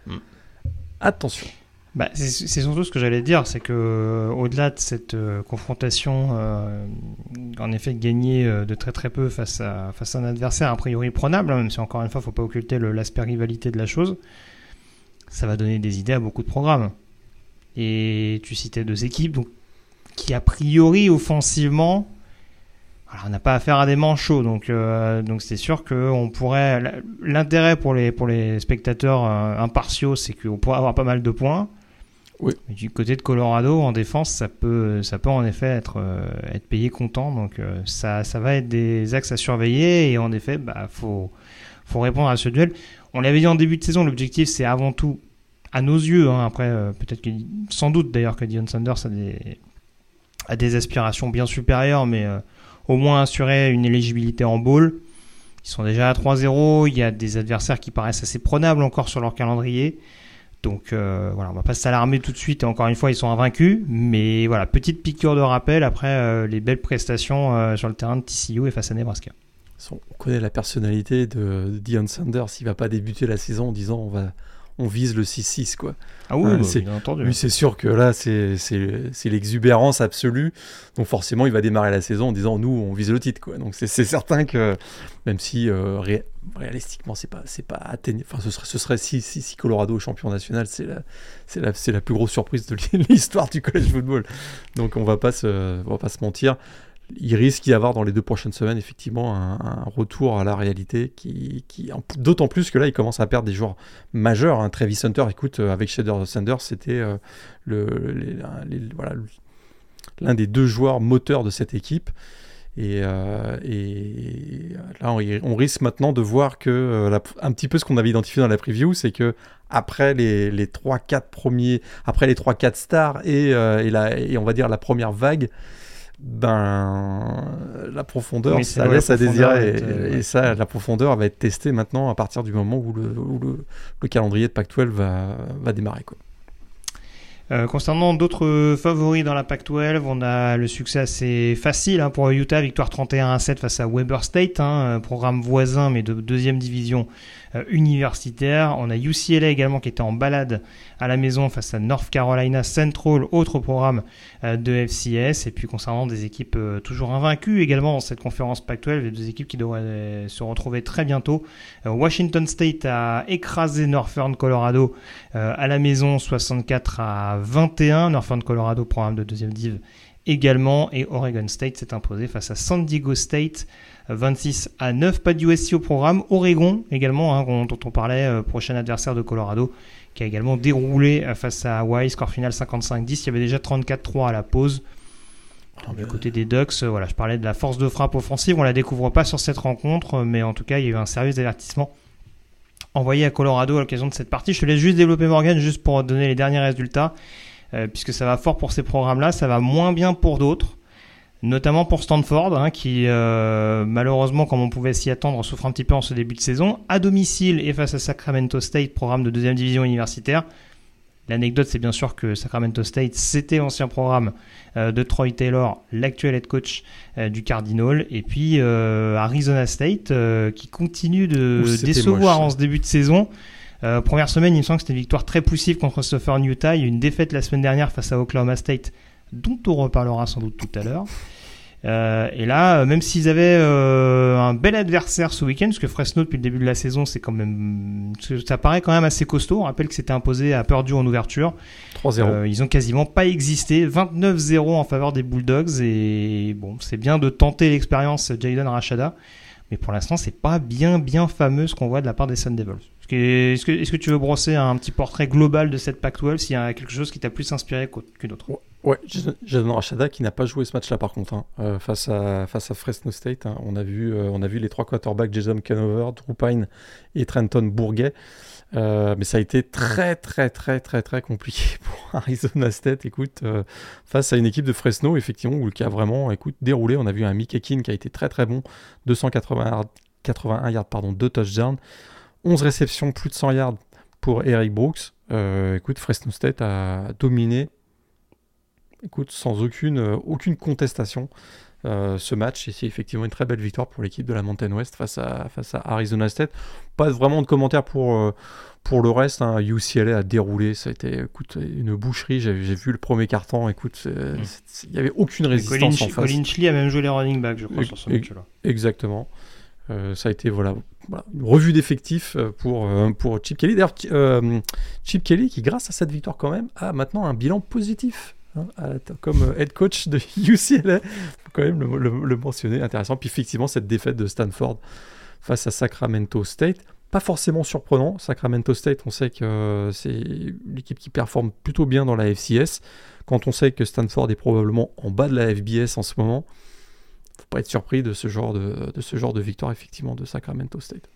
Hmm. Attention. Bah, c'est surtout ce que j'allais dire, c'est que euh, au-delà de cette euh, confrontation, euh, en effet, gagnée de très très peu face à, face à un adversaire a priori prenable, hein, même si encore une fois, il ne faut pas occulter l'aspect rivalité de la chose, ça va donner des idées à beaucoup de programmes. Et tu citais deux équipes donc, qui a priori offensivement on n'a pas affaire à des manchots, donc euh, donc c'est sûr que on pourrait. L'intérêt pour les pour les spectateurs euh, impartiaux, c'est qu'on pourrait avoir pas mal de points. Oui. Mais du côté de Colorado, en défense, ça peut ça peut en effet être euh, être payé content. Donc ça ça va être des axes à surveiller et en effet, bah faut faut répondre à ce duel. On l'avait dit en début de saison, l'objectif c'est avant tout à nos yeux. Hein, après, peut-être que sans doute d'ailleurs que Dion Sanders a des a des aspirations bien supérieures, mais au moins assurer une éligibilité en bowl. Ils sont déjà à 3-0, il y a des adversaires qui paraissent assez prenables encore sur leur calendrier. Donc euh, voilà, on va pas s'alarmer tout de suite. Encore une fois, ils sont invaincus, mais voilà, petite piqûre de rappel après euh, les belles prestations euh, sur le terrain de TCU et face à Nebraska. On connaît la personnalité de Dion Sanders. Il va pas débuter la saison en disant on va on vise le 6-6 quoi. Ah oui, hein, c'est, entendu. Lui c'est sûr que là c'est, c'est, l'exubérance absolue. Donc forcément il va démarrer la saison en disant nous on vise le titre quoi. Donc c'est, certain que même si euh, réalistiquement c'est pas c'est pas atteignable. Enfin ce serait ce serait si, si, Colorado est champion national c'est la c'est la c'est la plus grosse surprise de l'histoire du college football. Donc on va pas se on va pas se mentir il risque d'y avoir dans les deux prochaines semaines effectivement un, retour à la réalité qui, d'autant plus que là il commence à perdre des joueurs majeurs. Hein. Travis Hunter, écoute, euh, avec Shader Sanders, c'était euh, voilà, l'un des deux joueurs moteurs de cette équipe. Et, euh, là, on, risque maintenant de voir que un petit peu ce qu'on avait identifié dans la preview, c'est que après les, les 3-4 premiers, après les 3-4 stars et, on va dire la première vague, ben la profondeur, ça laisse à désirer. Et, ça, la profondeur va être testée maintenant à partir du moment où le, le, calendrier de Pac-12 va, va démarrer. Quoi. Euh, concernant d'autres favoris dans la Pac-12, on a le succès assez facile hein, pour Utah, victoire 31 à 7 face à Weber State, hein, programme voisin mais de deuxième division euh, universitaire. On a UCLA également qui était en balade à la maison face à North Carolina Central, autre programme euh, de FCS. Et puis concernant des équipes euh, toujours invaincues également dans cette conférence Pac-12, deux équipes qui devraient se retrouver très bientôt. Washington State a écrasé Northern Colorado à la maison 64 à 21. Northern Colorado, programme de deuxième div également. Et Oregon State s'est imposé face à San Diego State 26 à 9. Pas de USC au programme. Oregon également, hein, dont on parlait, euh, prochain adversaire de Colorado, qui a également déroulé euh, face à Hawaii. Score final 55-10. Il y avait déjà 34-3 à la pause. du côté des Ducks, euh, voilà, je parlais de la force de frappe offensive. On la découvre pas sur cette rencontre, mais en tout cas, il y a eu un service d'avertissement envoyé à Colorado à l'occasion de cette partie. Je te laisse juste développer Morgan, juste pour donner les derniers résultats, puisque ça va fort pour ces programmes-là, ça va moins bien pour d'autres notamment pour Stanford, hein, qui euh, malheureusement, comme on pouvait s'y attendre, souffre un petit peu en ce début de saison. À domicile et face à Sacramento State, programme de deuxième division universitaire. L'anecdote, c'est bien sûr que Sacramento State, c'était l'ancien programme euh, de Troy Taylor, l'actuel head coach euh, du Cardinal. Et puis Arizona State, qui continue de décevoir en ce début de saison. première semaine, il me semble que c'était une victoire très poussive contre Southern Utah. Il y a eu une défaite la semaine dernière face à Oklahoma State dont on reparlera sans doute tout à l'heure. Euh, et là, même s'ils avaient euh, un bel adversaire ce week-end, parce que Fresno depuis le début de la saison, c'est quand même, ça paraît quand même assez costaud. On rappelle que c'était imposé à Purdue en ouverture. 3-0. Euh, ils ont quasiment pas existé. 29-0 en faveur des Bulldogs et bon, c'est bien de tenter l'expérience Jayden Rashada, mais pour l'instant, c'est pas bien bien fameux ce qu'on voit de la part des Sun Devils. Est-ce que, est que, tu veux brosser un petit portrait global de cette Pac-12 s'il y a quelque chose qui t'a plus inspiré qu'une autre? Ouais, Jason Rachada qui n'a pas joué ce match-là par contre, hein. euh, face, à, face à Fresno State. Hein. on, a vu, euh, on a vu les trois quarterbacks, Jason Canover, Drew et Trenton Bourguet. Euh, mais ça a été très très très très très compliqué pour Arizona State. Écoute, face à une équipe de Fresno, effectivement, où, qui a vraiment, écoute, déroulé. On a vu un Mick Ekin qui a été très très bon, 281 81 yards, pardon, 2 touchdowns. 11 réceptions, plus de 100 yards pour Eric Brooks. Écoute, Fresno State a dominé, écoute, sans aucune, euh, aucune contestation. Euh, ce match et c'est effectivement une très belle victoire pour l'équipe de la Mountain West face à, face à Arizona State. Pas vraiment de commentaires pour, pour le reste. Hein. UCLA a déroulé, ça a été écoute, une boucherie. J'ai vu le premier carton. Écoute, mm. il n'y avait aucune résistance en face. Colin a même joué les running backs, je crois, sur ce match-là. Exactement. Euh, ça a été voilà, une revue d'effectifs euh, pour, euh, pour Chip Kelly. D'ailleurs, Chip Kelly, qui grâce à cette victoire quand même, a maintenant un bilan positif hein, comme head coach de UCLA. faut quand même le, mentionner, intéressant. Puis effectivement, cette défaite de Stanford face à Sacramento State, pas forcément surprenant. Sacramento State, on sait que c'est l'équipe qui performe plutôt bien dans la FCS. Quand on sait que Stanford est probablement en bas de la FBS en ce moment, faut pas être surpris de, ce genre de victoire effectivement de Sacramento State.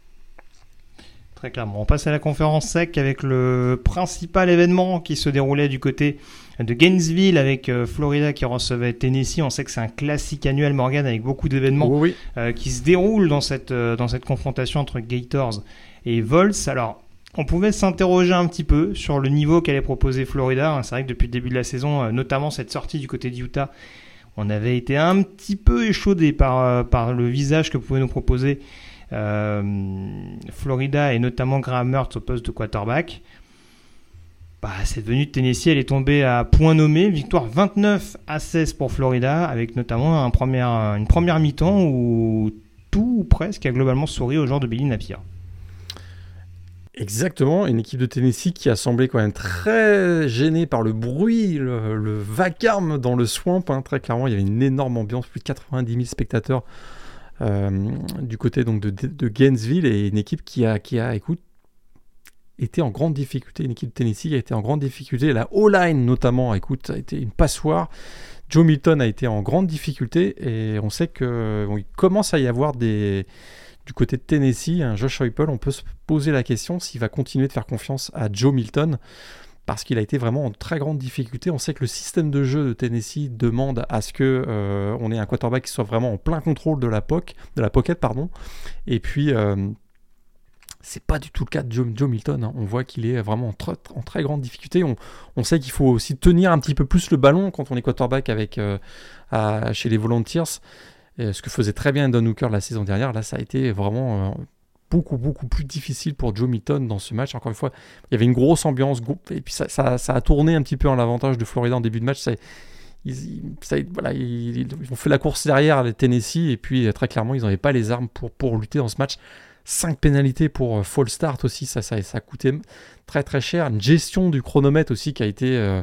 Très clairement. On passe à la conférence SEC avec le principal événement qui se déroulait du côté de Gainesville avec euh, Florida qui recevait Tennessee. On sait que c'est un classique annuel, Morgan, avec beaucoup d'événements euh, qui se déroulent dans cette, euh, dans cette confrontation entre Gators et Vols. Alors, on pouvait s'interroger un petit peu sur le niveau qu'allait proposer Florida. C'est vrai que depuis le début de la saison, notamment cette sortie du côté d'Utah, on avait été un petit peu échaudé par, par le visage que pouvait nous proposer euh, Florida et notamment Graham Mertz au poste de quarterback. Bah, cette venue de Tennessee, elle est tombée à point nommé. Victoire 29 à 16 pour Florida, avec notamment un une première mi-temps où tout ou presque a globalement souri au genre de Billy Napier. Exactement, une équipe de Tennessee qui a semblé quand même très gênée par le bruit, le, vacarme dans le swamp. Hein. Très clairement, il y avait une énorme ambiance, plus de 90 000 spectateurs euh, du côté donc de, Gainesville et une équipe qui a, qui a écoute, été en grande difficulté. Une équipe de Tennessee a été en grande difficulté. La O-line notamment, écoute, a été une passoire. Joe Milton a été en grande difficulté et on sait qu'il commence à y avoir des du côté de Tennessee, un Josh Heupel, on peut se poser la question s'il va continuer de faire confiance à Joe Milton parce qu'il a été vraiment en très grande difficulté. On sait que le système de jeu de Tennessee demande à ce que euh, on ait un quarterback qui soit vraiment en plein contrôle de la, de la pocket. Pardon. Et puis, euh, c'est pas du tout le cas de Joe, Milton. Hein. On voit qu'il est vraiment en, très grande difficulté. On, sait qu'il faut aussi tenir un petit peu plus le ballon quand on est quarterback avec, euh, chez les Volunteers. ce que faisait très bien Don Hooker la saison dernière, là ça a été vraiment beaucoup, beaucoup plus difficile pour Joe Milton dans ce match. Encore une fois, il y avait une grosse ambiance, et puis ça, a tourné un petit peu en l'avantage de Florida en début de match. Ils, voilà, ils, ont fait la course derrière les Tennessee, et puis très clairement, ils n'avaient pas les armes pour, pour lutter dans ce match. 5 pénalités pour euh, fall start aussi, ça, ça, ça a coûté très très cher. Une gestion du chronomètre aussi qui a été, euh,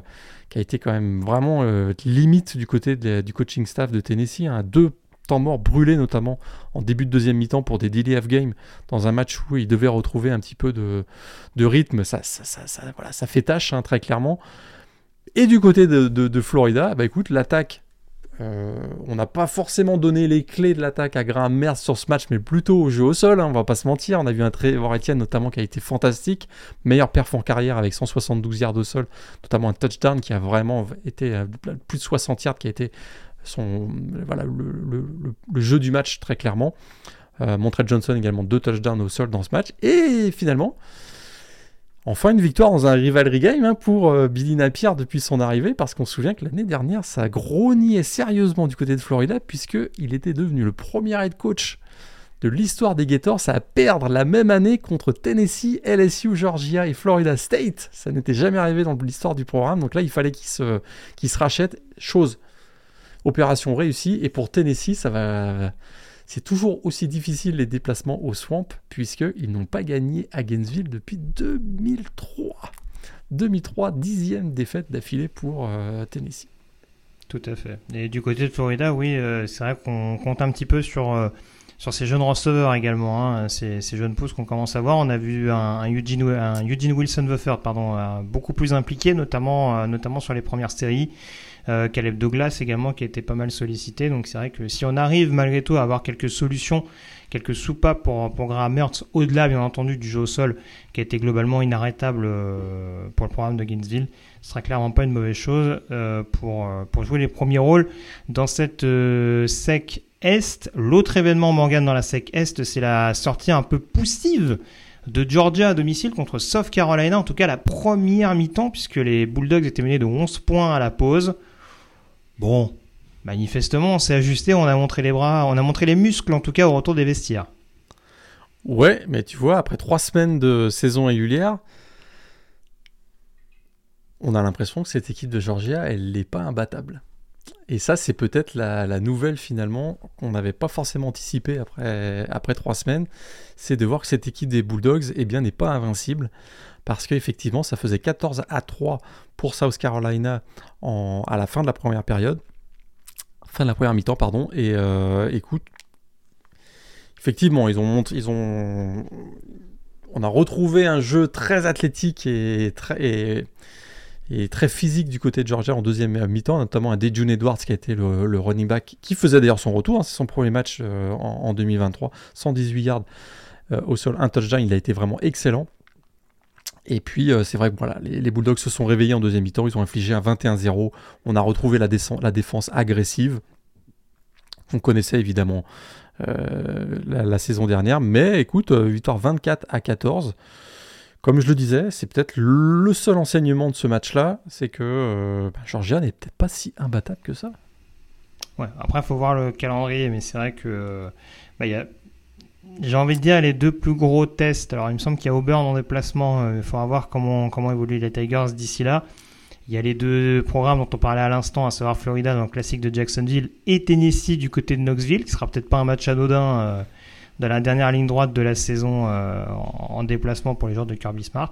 qui a été quand même vraiment euh, limite du côté du coaching staff de Tennessee. Hein. Deux temps mort brûlé notamment en début de deuxième mi-temps pour des delay of game dans un match où il devait retrouver un petit peu de, rythme. Ça, voilà, ça fait tâche hein, très clairement. Et du côté de, Florida, bah écoute, l'attaque, euh, on n'a pas forcément donné les clés de l'attaque à Graham Merz sur ce match, mais plutôt au jeu au sol, hein, on va pas se mentir. On a vu un Trevor Etienne notamment qui a été fantastique, meilleur perf en carrière avec 172 yards de sol, notamment un touchdown qui a vraiment été euh, plus de 60 yards qui a été son, voilà, le, jeu du match très clairement. Euh, Johnson également deux touchdowns au sol dans ce match. Et finalement, enfin une victoire dans un rivalry game hein, pour euh, Billy Napier depuis son arrivée, parce qu'on se souvient que l'année dernière, ça grognait sérieusement du côté de Florida, puisqu'il était devenu le premier head coach de l'histoire des Gators à perdre la même année contre Tennessee, LSU, Georgia et Florida State. Ça n'était jamais arrivé dans l'histoire du programme, donc là il fallait qu'il se, qu'il se rachète. Chose Opération réussie. Et pour Tennessee, ça va. C'est toujours aussi difficile les déplacements au Swamp, puisqu'ils n'ont pas gagné à Gainesville depuis 2003. 2003, dixième défaite d'affilée pour euh, Tennessee. Tout à fait. Et du côté de Florida, oui, euh, c'est vrai qu'on compte un petit peu sur, euh, sur ces jeunes receveurs également, hein, ces, jeunes pousses qu'on commence à voir. On a vu un, Eugene, un Eugene Wilson Bufford pardon, beaucoup plus impliqué, notamment, notamment sur les premières séries. Euh, Caleb Douglas également qui a été pas mal sollicité. Donc c'est vrai que si on arrive malgré tout à avoir quelques solutions, quelques soupapes pour, pour Graham Mertz, au-delà bien entendu du jeu au sol qui a été globalement inarrêtable euh, pour le programme de Gainesville, ce sera clairement pas une mauvaise chose euh, pour, pour jouer les premiers rôles dans cette SEC Est. L'autre événement Morgan dans la SEC Est, c'est la sortie un peu poussive de Georgia à domicile contre South Carolina, en tout cas la première mi-temps, puisque les Bulldogs étaient menés de 11 points à la pause. Bon, manifestement, on s'est ajusté, on a montré les bras, on a montré les muscles en tout cas au retour des vestiaires. Ouais, mais tu vois, après trois semaines de saison régulière, on a l'impression que cette équipe de Georgia, elle n'est pas imbattable. Et ça, c'est peut-être la, nouvelle finalement qu'on n'avait pas forcément anticipé après, après trois semaines, c'est de voir que cette équipe des Bulldogs eh bien, n'est pas invincible parce qu'effectivement, ça faisait 14 à 3 pour South Carolina à la fin de la première période, fin de la première mi-temps, pardon. Et euh, écoute, effectivement, ils ont, ils ont, on a retrouvé un jeu très athlétique et très, et, très physique du côté de Georgia en deuxième mi-temps, notamment un Dejun Edwards qui a été le, running back, qui faisait d'ailleurs son retour, hein, c'est son premier match euh, en, 2023, 118 yards euh, au sol, un touchdown, il a été vraiment excellent. Et puis, euh, c'est vrai que voilà, les, Bulldogs se sont réveillés en deuxième mi-temps. Ils ont infligé un 21-0. On a retrouvé la, défense agressive. On connaissait évidemment euh, la, saison dernière. Mais écoute, euh, victoire 24 à 14. Comme je le disais, c'est peut-être le seul enseignement de ce match-là. C'est que bah, Georgia n'est peut-être pas si imbattable que ça. Ouais, après, il faut voir le calendrier. Mais c'est vrai que. Bah, y a j'ai envie de dire les deux plus gros tests. Alors, il me semble qu'il y a Auburn en déplacement. Euh, il faudra voir comment, comment évoluent les Tigers d'ici là. Il y a les deux programmes dont on parlait à l'instant, à savoir Florida dans le classique de Jacksonville et Tennessee du côté de Knoxville, qui sera peut-être pas un match anodin euh, dans la dernière ligne droite de la saison euh, en, déplacement pour les joueurs de Kirby Smart.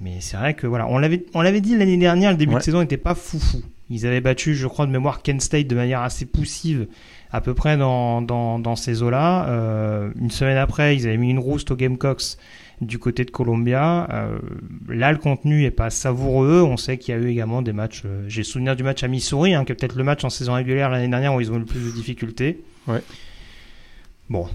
Mais c'est vrai que voilà, on l'avait, on l'avait dit l'année dernière, le début de saison n'était pas foufou. Ils avaient battu, je crois, de mémoire Kent State de manière assez poussive à peu près dans, dans, dans ces eaux-là. Euh, une semaine après, ils avaient mis une rouste aux Gamecocks du côté de Columbia. Euh, là, le contenu est pas savoureux. On sait qu'il y a eu également des matchs. Euh, J'ai souvenir du match à Missouri, hein, qui est peut-être le match en saison régulière l'année dernière où ils ont eu le plus de difficultés. Ouais. Bon,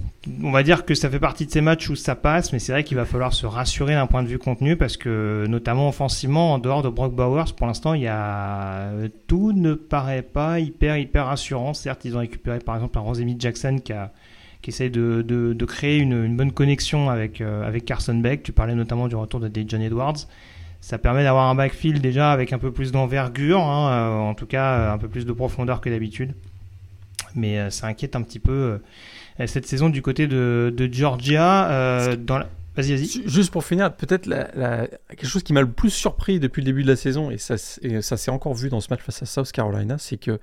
on va dire que ça fait partie de ces matchs où ça passe, mais c'est vrai qu'il va falloir se rassurer d'un point de vue contenu parce que, notamment offensivement, en dehors de Brock Bowers, pour l'instant, il y a tout ne paraît pas hyper hyper rassurant. Certes, ils ont récupéré par exemple un Rosemary Jackson qui a qui essaie de, de, créer une, bonne connexion avec euh, avec Carson Beck. Tu parlais notamment du retour de John Edwards. Ça permet d'avoir un backfield déjà avec un peu plus d'envergure, hein, euh, en tout cas un peu plus de profondeur que d'habitude. Mais euh, ça inquiète un petit peu euh, cette saison du côt de, de Georgia. Euh, dans la... Vas-y, vas-y. Juste pour finir, peut-être la, quelque chose qui m'a le plus surpris depuis le début de la saison, et ça, ça s'est encore vu dans ce match face à South Carolina, c'est qu'il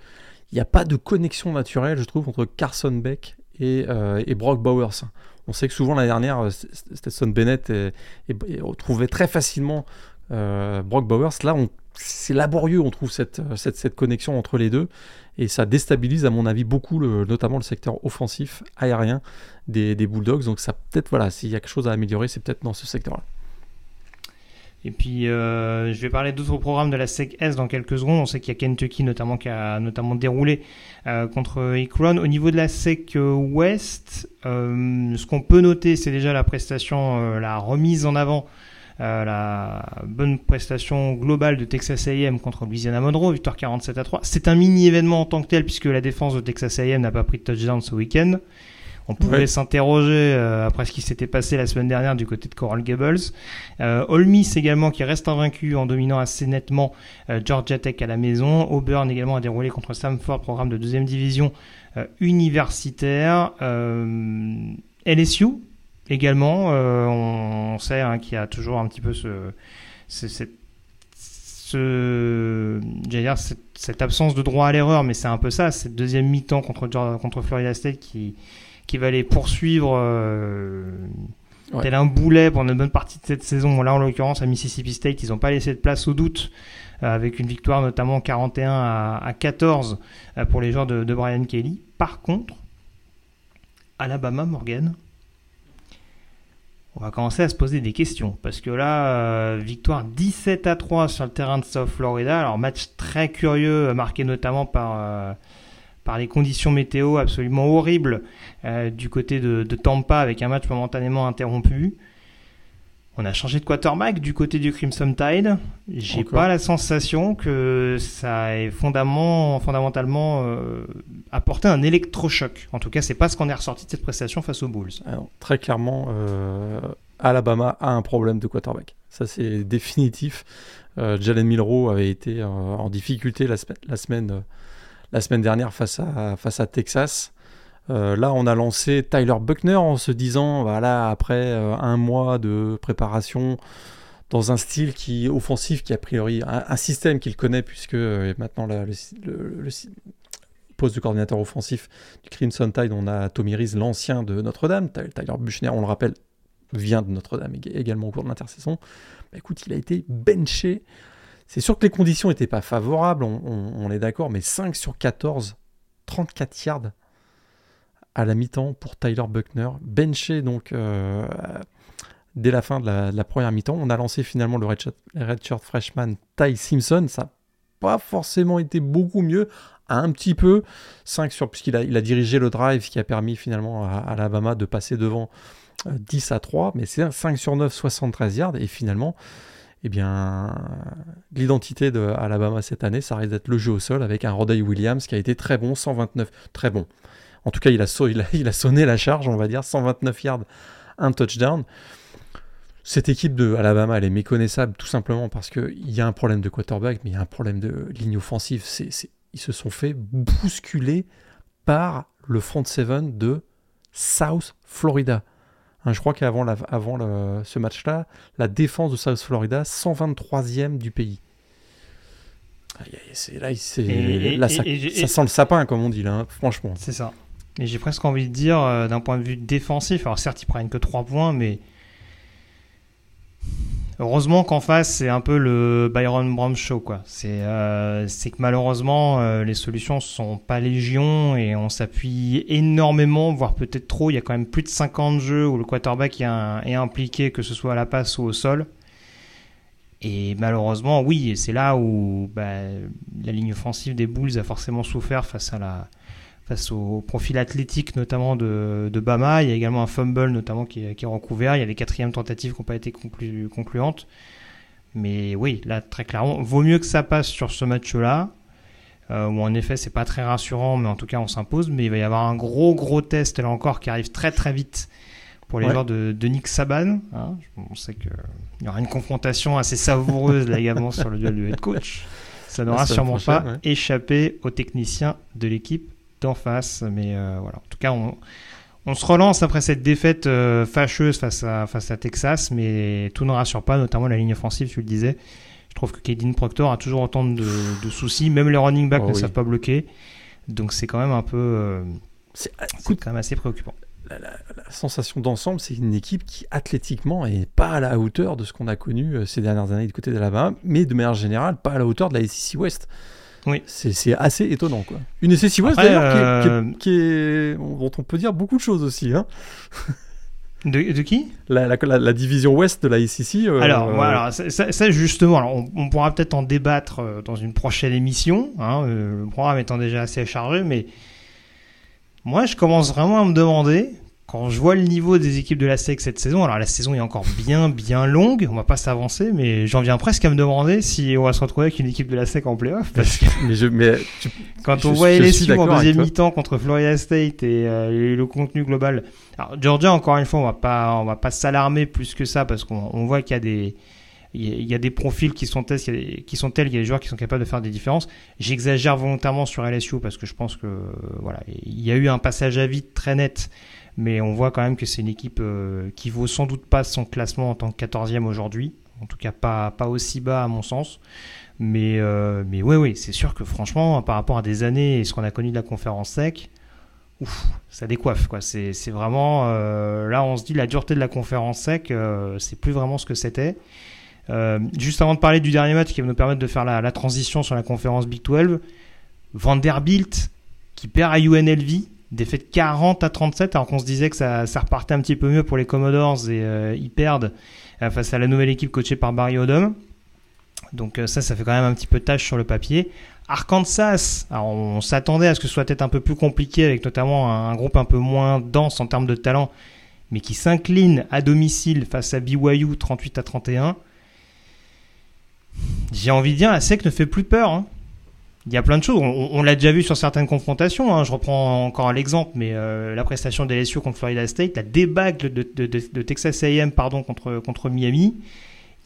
n'y a pas de connexion naturelle, je trouve, entre Carson Beck et, euh, et Brock Bowers. On sait que souvent l'année dernière, Stetson Bennett et, trouvait très facilement Brock Bowers. Là, c'est laborieux, on trouve cette, cette, cette, connexion entre les deux et ça déstabilise à mon avis beaucoup notamment le secteur offensif aérien des, Bulldogs. Donc ça peut-être voilà, s'il y a quelque chose à améliorer, c'est peut-être dans ce secteur-là. Et puis, euh, je vais parler d'autres programmes de la SEC S dans quelques secondes. On sait qu'il y a Kentucky notamment qui a notamment déroulé euh, contre Akron. Au niveau de la SEC euh, ce qu'on peut noter, c'est déjà la prestation, la remise en avant euh, la bonne prestation globale de Texas A&M contre Louisiana Monroe, victoire 47 à 3. C'est un mini événement en tant que tel puisque la défense de Texas A&M n'a pas pris de touchdown ce week-end. On pouvait s'interroger euh, après ce qui s'était passé la semaine dernière du côté de Coral Gables. Euh, Ole Miss également qui reste invaincu en dominant assez nettement euh, Georgia Tech à la maison. Auburn également a déroulé contre Samford, programme de deuxième division universitaire. LSU également, euh, on, sait hein, qu'il y a toujours un petit peu ce, ce, dire, cette, absence de droit à l'erreur, mais c'est un peu ça, cette deuxième mi-temps contre, contre Florida State qui, qui va les poursuivre euh, tel un boulet pendant une bonne partie de cette saison. Là, en l'occurrence, à Mississippi State, ils n'ont pas laissé de place au doute euh, avec une victoire notamment 41 à, 14 pour les joueurs de, de Brian Kelly. Par contre, Alabama, Morgan, on va commencer à se poser des questions. Parce que là, euh, victoire 17 à 3 sur le terrain de South Florida. Alors, match très curieux, euh, marqué notamment par, euh, par les conditions météo absolument horribles du côté de, de, Tampa, avec un match momentanément interrompu. On a changé de quarterback du côté du Crimson Tide. J'ai pas la sensation que ça ait fondamentalement, fondamentalement euh, apporté un électrochoc. En tout cas, c'est pas ce qu'on est ressorti de cette prestation face aux Bulls. très clairement, euh, Alabama a un problème de quarterback. Ça, c'est définitif. Euh, Jalen Milrow avait été en difficulté la, la, semaine, la semaine dernière face à, face à Texas. Euh, là, on a lancé Tyler Buckner en se disant, voilà, après euh, un mois de préparation dans un style qui offensif, qui a priori un, système qu'il connaît puisque euh, maintenant le, poste de coordinateur offensif du Crimson Tide, on a Tommy Reese, l'ancien de Notre-Dame. Tyler Buchner, on le rappelle, vient de Notre-Dame également au cours de l'intersaison. Bah, écoute, il a été benché. C'est sûr que les conditions n'étaient pas favorables, on, on est d'accord, mais 5 sur 14, 34 yards à la mi-temps pour Tyler Buckner, benché donc euh, dès la fin de la, première mi-temps. On a lancé finalement le redshirt, freshman Ty Simpson. Ça n'a pas forcément été beaucoup mieux, un petit peu. 5 sur, puisqu'il a, il a dirigé le drive qui a permis finalement à, Alabama de passer devant 10 euh, à 3. Mais c'est 5 sur 9, 73 yards. Et finalement, eh bien, l'identité de Alabama cette année, ça risque d'être le jeu au sol avec un Roddy Williams qui a été très bon, 129, très bon. En tout cas, il a, il, a, sonné la charge, on va dire, 129 yards, un touchdown. Cette équipe de Alabama, elle est méconnaissable tout simplement parce qu'il y a un problème de quarterback, mais il y a un problème de ligne offensive. ils se sont fait bousculer par le front seven de South Florida. Hein, je crois qu'avant avant ce match-là, la défense de South Florida, 123e du pays. là, ça, sent le sapin, comme on dit, là, hein, franchement. C'est ça. Et j'ai presque envie de dire, euh, d'un point de vue défensif, alors certes, ils prennent que 3 points, mais heureusement qu'en face, c'est un peu le Byron Brown show. Quoi. C'est, euh, c'est que malheureusement, euh, les solutions sont pas légion et on s'appuie énormément, voire peut-être trop. Il y a quand même plus de 50 jeux où le quarterback est, est impliqué, que ce soit à la passe ou au sol. Et malheureusement, oui, c'est là où bah, la ligne offensive des Bulls a forcément souffert face à la face au profil athlétique notamment de, de Bama. Il y a également un fumble notamment qui est, qui est recouvert. Il y a les quatrièmes tentatives qui n'ont pas été conclu, concluantes. Mais oui, là très clairement, vaut mieux que ça passe sur ce match-là. Euh, où en effet c'est pas très rassurant, mais en tout cas on s'impose. Mais il va y avoir un gros gros test là encore qui arrive très très vite pour les Ouais. joueurs de, de Nick Saban. hein. On sait qu'il y aura une confrontation assez savoureuse là également sur le duel de head coach. Ça n'aura sûrement pas ouais. échappé aux techniciens de l'équipe d'en face. Mais euh, voilà, en tout cas, on, on se relance après cette défaite euh, fâcheuse face à, face à Texas, mais tout ne rassure pas, notamment la ligne offensive, tu le disais. Je trouve que Kaden Proctor a toujours autant de, de soucis, même les running backs Oh ne oui. savent pas bloquer. Donc c'est quand même un peu, euh, C'est- écoute, quand même assez préoccupant. la sensation d'ensemble, c'est une équipe qui athlétiquement est pas à la hauteur de ce qu'on a connu ces dernières années du côté d'Alabama, mais de manière générale pas à la hauteur de la SEC West. Oui. C'est assez étonnant quoi. Une Après, d'ailleurs qui est- qui, euh, qui est- dont on peut dire beaucoup de choses aussi. Hein. De, de qui? La, la- la- la division Ouest de la SEC. euh, Alors, voilà, ça, ça- ça, justement, alors, on, on pourra peut-être en débattre euh, dans une prochaine émission, hein, euh, le programme étant déjà assez chargé, mais moi, je commence vraiment à me demander, quand je vois le niveau des équipes de la SEC cette saison, alors la saison est encore bien, bien longue, on va pas s'avancer, mais j'en viens presque à me demander si on va se retrouver avec une équipe de la SEC en playoff, parce que Mais je, mais tu- quand Je- on voit LSU en deuxième mi-temps contre Florida State et, euh, et le contenu global. Alors Georgia, encore une fois, on va pas, on va pas s'alarmer plus que ça parce qu'on on voit qu'il y a des, il y a- des profils qui sont tels, qui sont tels, il y a des joueurs qui sont capables de faire des différences. J'exagère volontairement sur LSU parce que je pense que, voilà, il y a eu un passage à vide très net. Mais on voit quand même que c'est une équipe euh, qui vaut sans doute pas son classement en tant que 14e aujourd'hui. En tout cas, pas, pas aussi bas à mon sens. Mais, euh, mais oui, oui, c'est sûr que franchement, par rapport à des années et ce qu'on a connu de la conférence sec, ça décoiffe. Quoi. C'est, vraiment. euh, là, on se dit la dureté de la conférence sec, euh, c'est plus vraiment ce que c'était. Juste avant de parler du dernier match qui va nous permettre de faire la transition sur la conférence Big 12, Vanderbilt qui perd à UNLV, défaite 40 à 37, alors qu'on se disait que ça, ça repartait un petit peu mieux pour les Commodores et euh, ils perdent euh, face à la nouvelle équipe coachée par Barry Odom. Donc euh, ça, ça fait quand même un petit peu tâche sur le papier. Arkansas, alors on s'attendait à ce que ce soit peut-être un peu plus compliqué avec notamment un, un groupe un peu moins dense en termes de talent, mais qui s'incline à domicile face à BYU 38 à 31. J'ai envie de dire, la SEC ne fait plus peur. hein. Il y a plein de choses. On, on l'a déjà vu sur certaines confrontations. hein. Je reprends encore l'exemple, mais euh, la prestation des LSU contre Florida State, la débâcle de, de- de- de Texas A&M pardon contre contre Miami.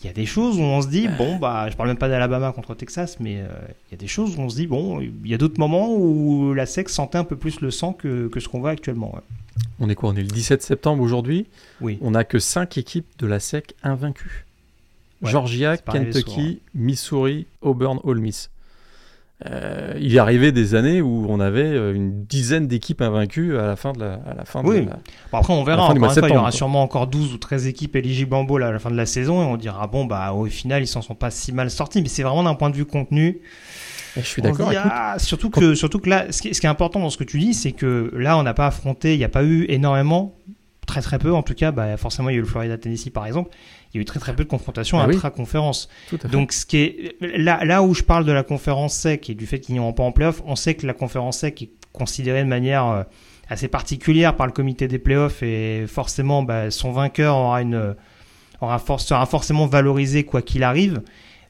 Il y a des choses où on se dit bon bah je parle même pas d'Alabama contre Texas, mais euh, il y a des choses où on se dit bon il y a d'autres moments où la SEC sentait un peu plus le sang que, que ce qu'on voit actuellement. ouais. on est quoi? On est le 17 septembre aujourd'hui? Oui. On n'a que 5 équipes de la SEC invaincues. Ouais, Georgia, Kentucky, souvent. Missouri, Auburn, Ole Miss. Euh, il est arrivé des années où on avait euh, une dizaine d'équipes invaincues à la fin de la, à la fin de Oui. la- Bon, après on verra. Encore il y aura sûrement encore 12 ou 13 équipes éligibles en bowl à la fin de la saison et on dira bon bah au final ils s'en sont pas si mal sortis. Mais c'est vraiment d'un point de vue contenu. Je suis d'accord. ah, surtout que, surtout que là, ce qui, est, ce qui est important dans ce que tu dis, c'est que là, on n'a pas affronté, il n'y a pas eu énormément, très très peu en tout cas, bah, forcément, il y a eu le Florida Tennessee par exemple, il y a eu très très peu de confrontations Ah intra-conférence. Donc, ce qui est, là, là où je parle de la conférence sec et du fait qu'ils n'iront pas en playoff, on sait que la conférence sec est considérée de manière euh, assez particulière par le comité des playoffs et forcément, bah, son vainqueur aura une, aura for- sera forcément valorisé quoi qu'il arrive.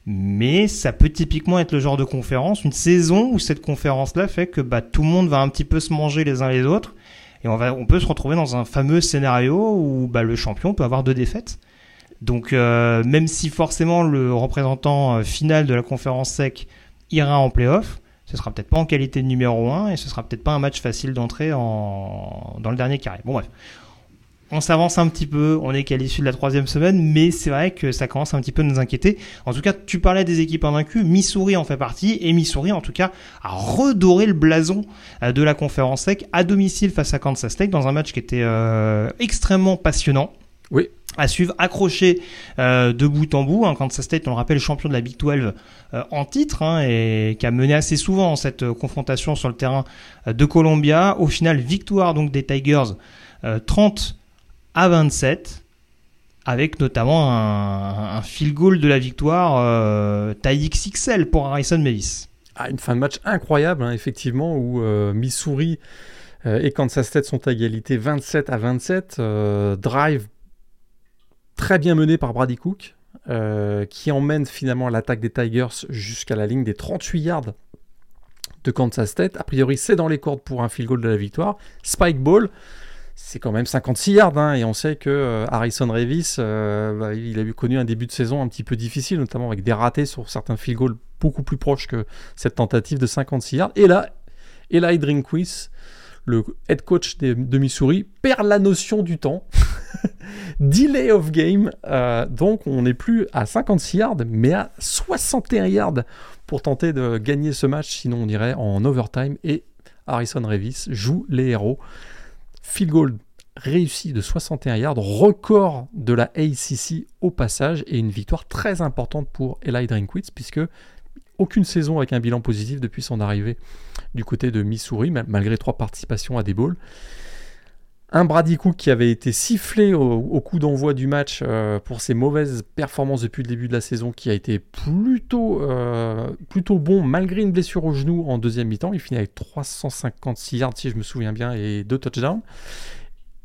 Mais ça peut typiquement être le genre de conférence, une saison où cette conférence-là fait que bah, tout le monde va un petit peu se manger les uns les autres. Et on, va, on peut se retrouver dans un fameux scénario où bah, le champion peut avoir deux défaites. Donc euh, même si forcément le représentant euh, final de la conférence sec ira en playoff, ce sera peut-être pas en qualité de numéro 1 et ce sera peut-être pas un match facile d'entrée en... dans le dernier carré. Bon bref. On s'avance un petit peu, on est qu'à l'issue de la troisième semaine, mais c'est vrai que ça commence un petit peu à nous inquiéter. En tout cas, tu parlais des équipes invaincues, Missouri en fait partie, et Missouri en tout cas a redoré le blason euh, de la conférence sec à domicile face à Kansas State dans un match qui était extrêmement passionnant. Oui. À suivre, accroché euh, de bout en bout. hein. Kansas State, on le rappelle, champion de la Big 12 euh, en titre hein, et qui a mené assez souvent cette euh, confrontation sur le terrain euh, de Columbia. Au final, victoire donc des Tigers euh, 30 à 27 avec notamment un, un field goal de la victoire euh, taille XXL pour Harrison Mavis. à une fin de match incroyable, hein, effectivement, où Missouri et Kansas State sont à égalité 27 à 27. drive très bien mené par Brady Cook, qui emmène finalement l'attaque des Tigers jusqu'à la ligne des 38 yards de Kansas State. A priori, c'est dans les cordes pour un field goal de la victoire. Spike ball, c'est quand même 56 yards, hein, et on sait que euh, Harrison Revis, euh, bah, il a eu connu un début de saison un petit peu difficile, notamment avec des ratés sur certains field goals beaucoup plus proches que cette tentative de 56 yards. Et là, Eli Drinkwist, le head coach de, Missouri, perd la notion du temps. Delay of game. Euh, donc on n'est plus à 56 yards, mais à 61 yards pour tenter de gagner ce match, sinon on irait en overtime et Harrison Revis joue les héros. Field goal réussi de 61 yards, record de la ACC au passage et une victoire très importante pour Eli Drinkwitz puisque aucune saison avec un bilan positif depuis son arrivée du côté de Missouri malgré trois participations à des bowls. Un Brady Cook qui avait été sifflé au, coup d'envoi du match euh, pour ses mauvaises performances depuis le début de la saison, qui a été plutôt, euh, plutôt bon malgré une blessure au genou en deuxième mi-temps. Il finit avec 356 yards si je me souviens bien et deux touchdowns.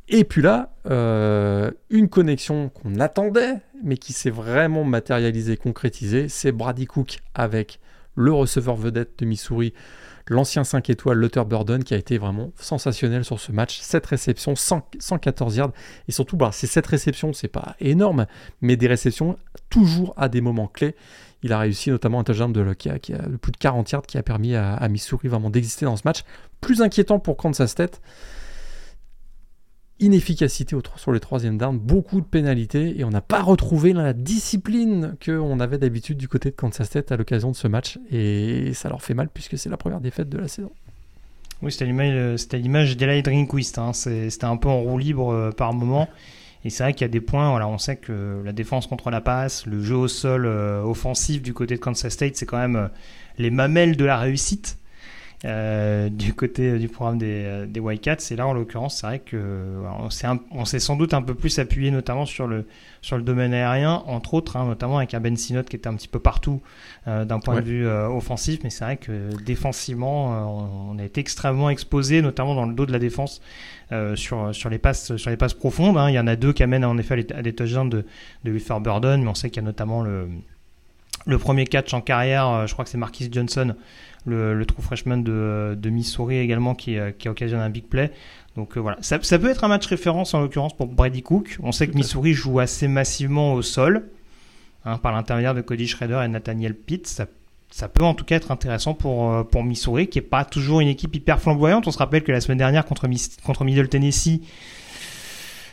Et puis là, euh, une connexion qu'on attendait, mais qui s'est vraiment matérialisée, concrétisée, c'est Brady Cook avec le receveur vedette de Missouri, l'ancien 5 étoiles Luther Burden qui a été vraiment sensationnel sur ce match. 7 réceptions, 114 yards. Et surtout, bah, ces 7 réceptions, c'est pas énorme, mais des réceptions toujours à des moments clés. Il a réussi notamment un touchdown de qui a, qui a plus de 40 yards qui a permis à, à Missouri vraiment d'exister dans ce match. Plus inquiétant pour Kansas State inefficacité sur les troisième down, beaucoup de pénalités et on n'a pas retrouvé la discipline qu'on avait d'habitude du côté de Kansas State à l'occasion de ce match et ça leur fait mal puisque c'est la première défaite de la saison. Oui, c'était l'image d'Eli Drinkwist, hein. c'était un peu en roue libre euh, par moment. Et c'est vrai qu'il y a des points, on sait que la défense contre la passe, le jeu au sol euh, offensif du côté de Kansas State, c'est quand même euh, les mamelles de la réussite. Euh, du côté du programme des, euh, des Wildcats. Et là, en l'occurrence, c'est vrai que on s'est sans doute un peu plus appuyé notamment sur le, sur le domaine aérien, entre autres, hein, notamment avec un Ben Sinot qui était un petit peu partout euh, d'un point de vue offensif. Mais c'est vrai que défensivement, on, a été extrêmement exposé, notamment dans le dos de la défense. sur, sur, les passes, sur les passes profondes, hein. il y en a deux qui amènent en effet à des touchdowns de, de Burden, mais on sait qu'il y a notamment le, le premier catch en carrière, je crois que c'est Marquis Johnson, le, true freshman de, de, Missouri également qui, euh, qui occasionne un big play. Donc euh, voilà, ça, ça, peut être un match référence en l'occurrence pour Brady Cook. On sait que Missouri joue assez massivement au sol hein, par l'intermédiaire de Cody Schrader et Nathaniel Pitt. Ça, ça, peut en tout cas être intéressant pour, euh, pour Missouri, qui est pas toujours une équipe hyper flamboyante. On se rappelle que la semaine dernière contre, contre Middle Tennessee,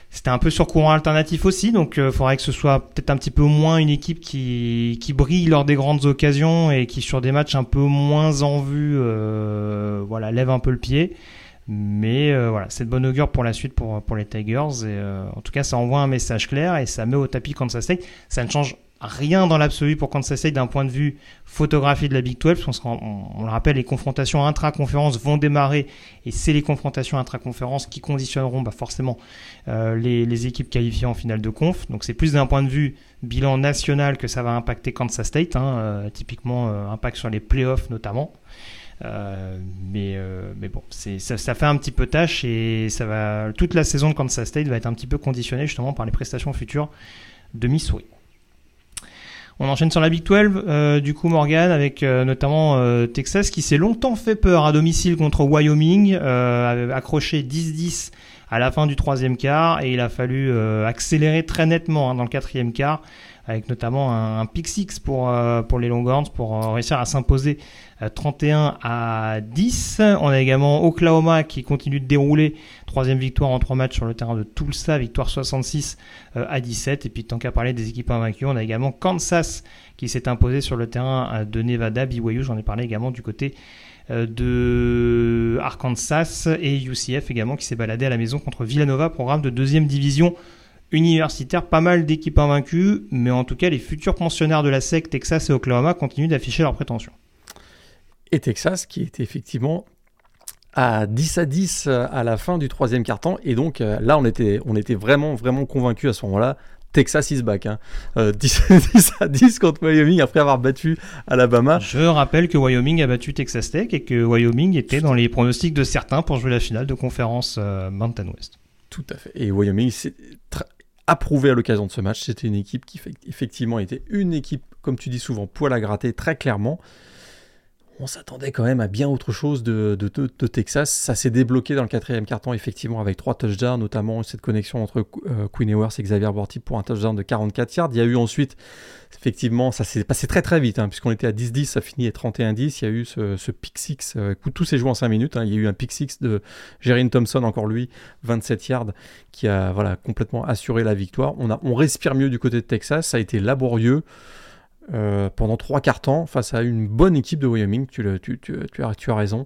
c'était un peu sur courant alternatif aussi, donc il euh, faudrait que ce soit peut-être un petit peu moins une équipe qui, qui brille lors des grandes occasions et qui sur des matchs un peu moins en vue, euh, voilà, lève un peu le pied. Mais euh, voilà, c'est de bonne augure pour la suite pour, pour les Tigers. Et, en tout cas, ça envoie un message clair et ça met au tapis Kansas State. Ça ne change rien dans l'absolu pour Kansas State d'un point de vue photographie de la Big 12. On, on, le rappelle, les confrontations intra-conférences vont démarrer et c'est les confrontations intra-conférences qui conditionneront bah, forcément euh, les, équipes qualifiées en finale de conf. Donc c'est plus d'un point de vue bilan national que ça va impacter Kansas State, hein, euh, typiquement euh, impact sur les playoffs notamment. mais, mais bon, ça, ça fait un petit peu tâche et ça va, toute la saison de Kansas State va être un petit peu conditionnée justement par les prestations futures de Missouri. On enchaîne sur la Big 12, euh, du coup Morgan, avec euh, notamment euh, Texas qui s'est longtemps fait peur à domicile contre Wyoming, accroché 10-10 à la fin du troisième quart, et il a fallu accélérer très nettement hein, dans le quatrième quart, avec notamment un, un pick six pour, pour les Longhorns pour réussir à s'imposer 31 à 10. On a également Oklahoma qui continue de dérouler. Troisième victoire en trois matchs sur le terrain de Tulsa, victoire 66 euh, à 17. Et puis tant qu'à parler des équipes invaincues, on a également Kansas qui s'est imposé sur le terrain euh, de Nevada, BYU. J'en ai parlé également du côté euh, de Arkansas et UCF également qui s'est baladé à la maison contre Villanova, programme de deuxième division universitaire, pas mal d'équipes invaincues, mais en tout cas les futurs pensionnaires de la SEC, Texas et Oklahoma continuent d'afficher leurs prétentions et Texas qui était effectivement à 10 à 10 euh, à la fin du troisième quart-temps. Et donc euh, là, on était, on était vraiment, vraiment convaincus à ce moment-là. Texas is back. 10, hein. à 10 contre Wyoming après avoir battu Alabama. Je rappelle que Wyoming a battu Texas Tech et que Wyoming était dans les pronostics de certains pour jouer la finale de conférence Mountain West. Tout à fait. Et Wyoming s'est approuvé à l'occasion de ce match. C'était une équipe qui effectivement était une équipe, comme tu dis souvent, poil à gratter très clairement on s'attendait quand même à bien autre chose de, Texas. Ça s'est débloqué dans le quatrième carton, effectivement, avec trois touchdowns, notamment cette connexion entre euh, Queen Ewers et Xavier Borty pour un touchdown de 44 yards. Il y a eu ensuite, effectivement, ça s'est passé très très vite, hein, puisqu'on était à 10-10, ça finit à 31-10. Il y a eu ce, pick six, euh, tout s'est joué en 5 minutes. Hein. Il y a eu un pick six de Jerry Thompson, encore lui, 27 yards, qui a voilà, complètement assuré la victoire. On, a, on respire mieux du côté de Texas, ça a été laborieux. Euh, pendant trois quarts temps face à une bonne équipe de Wyoming. Tu, as, raison.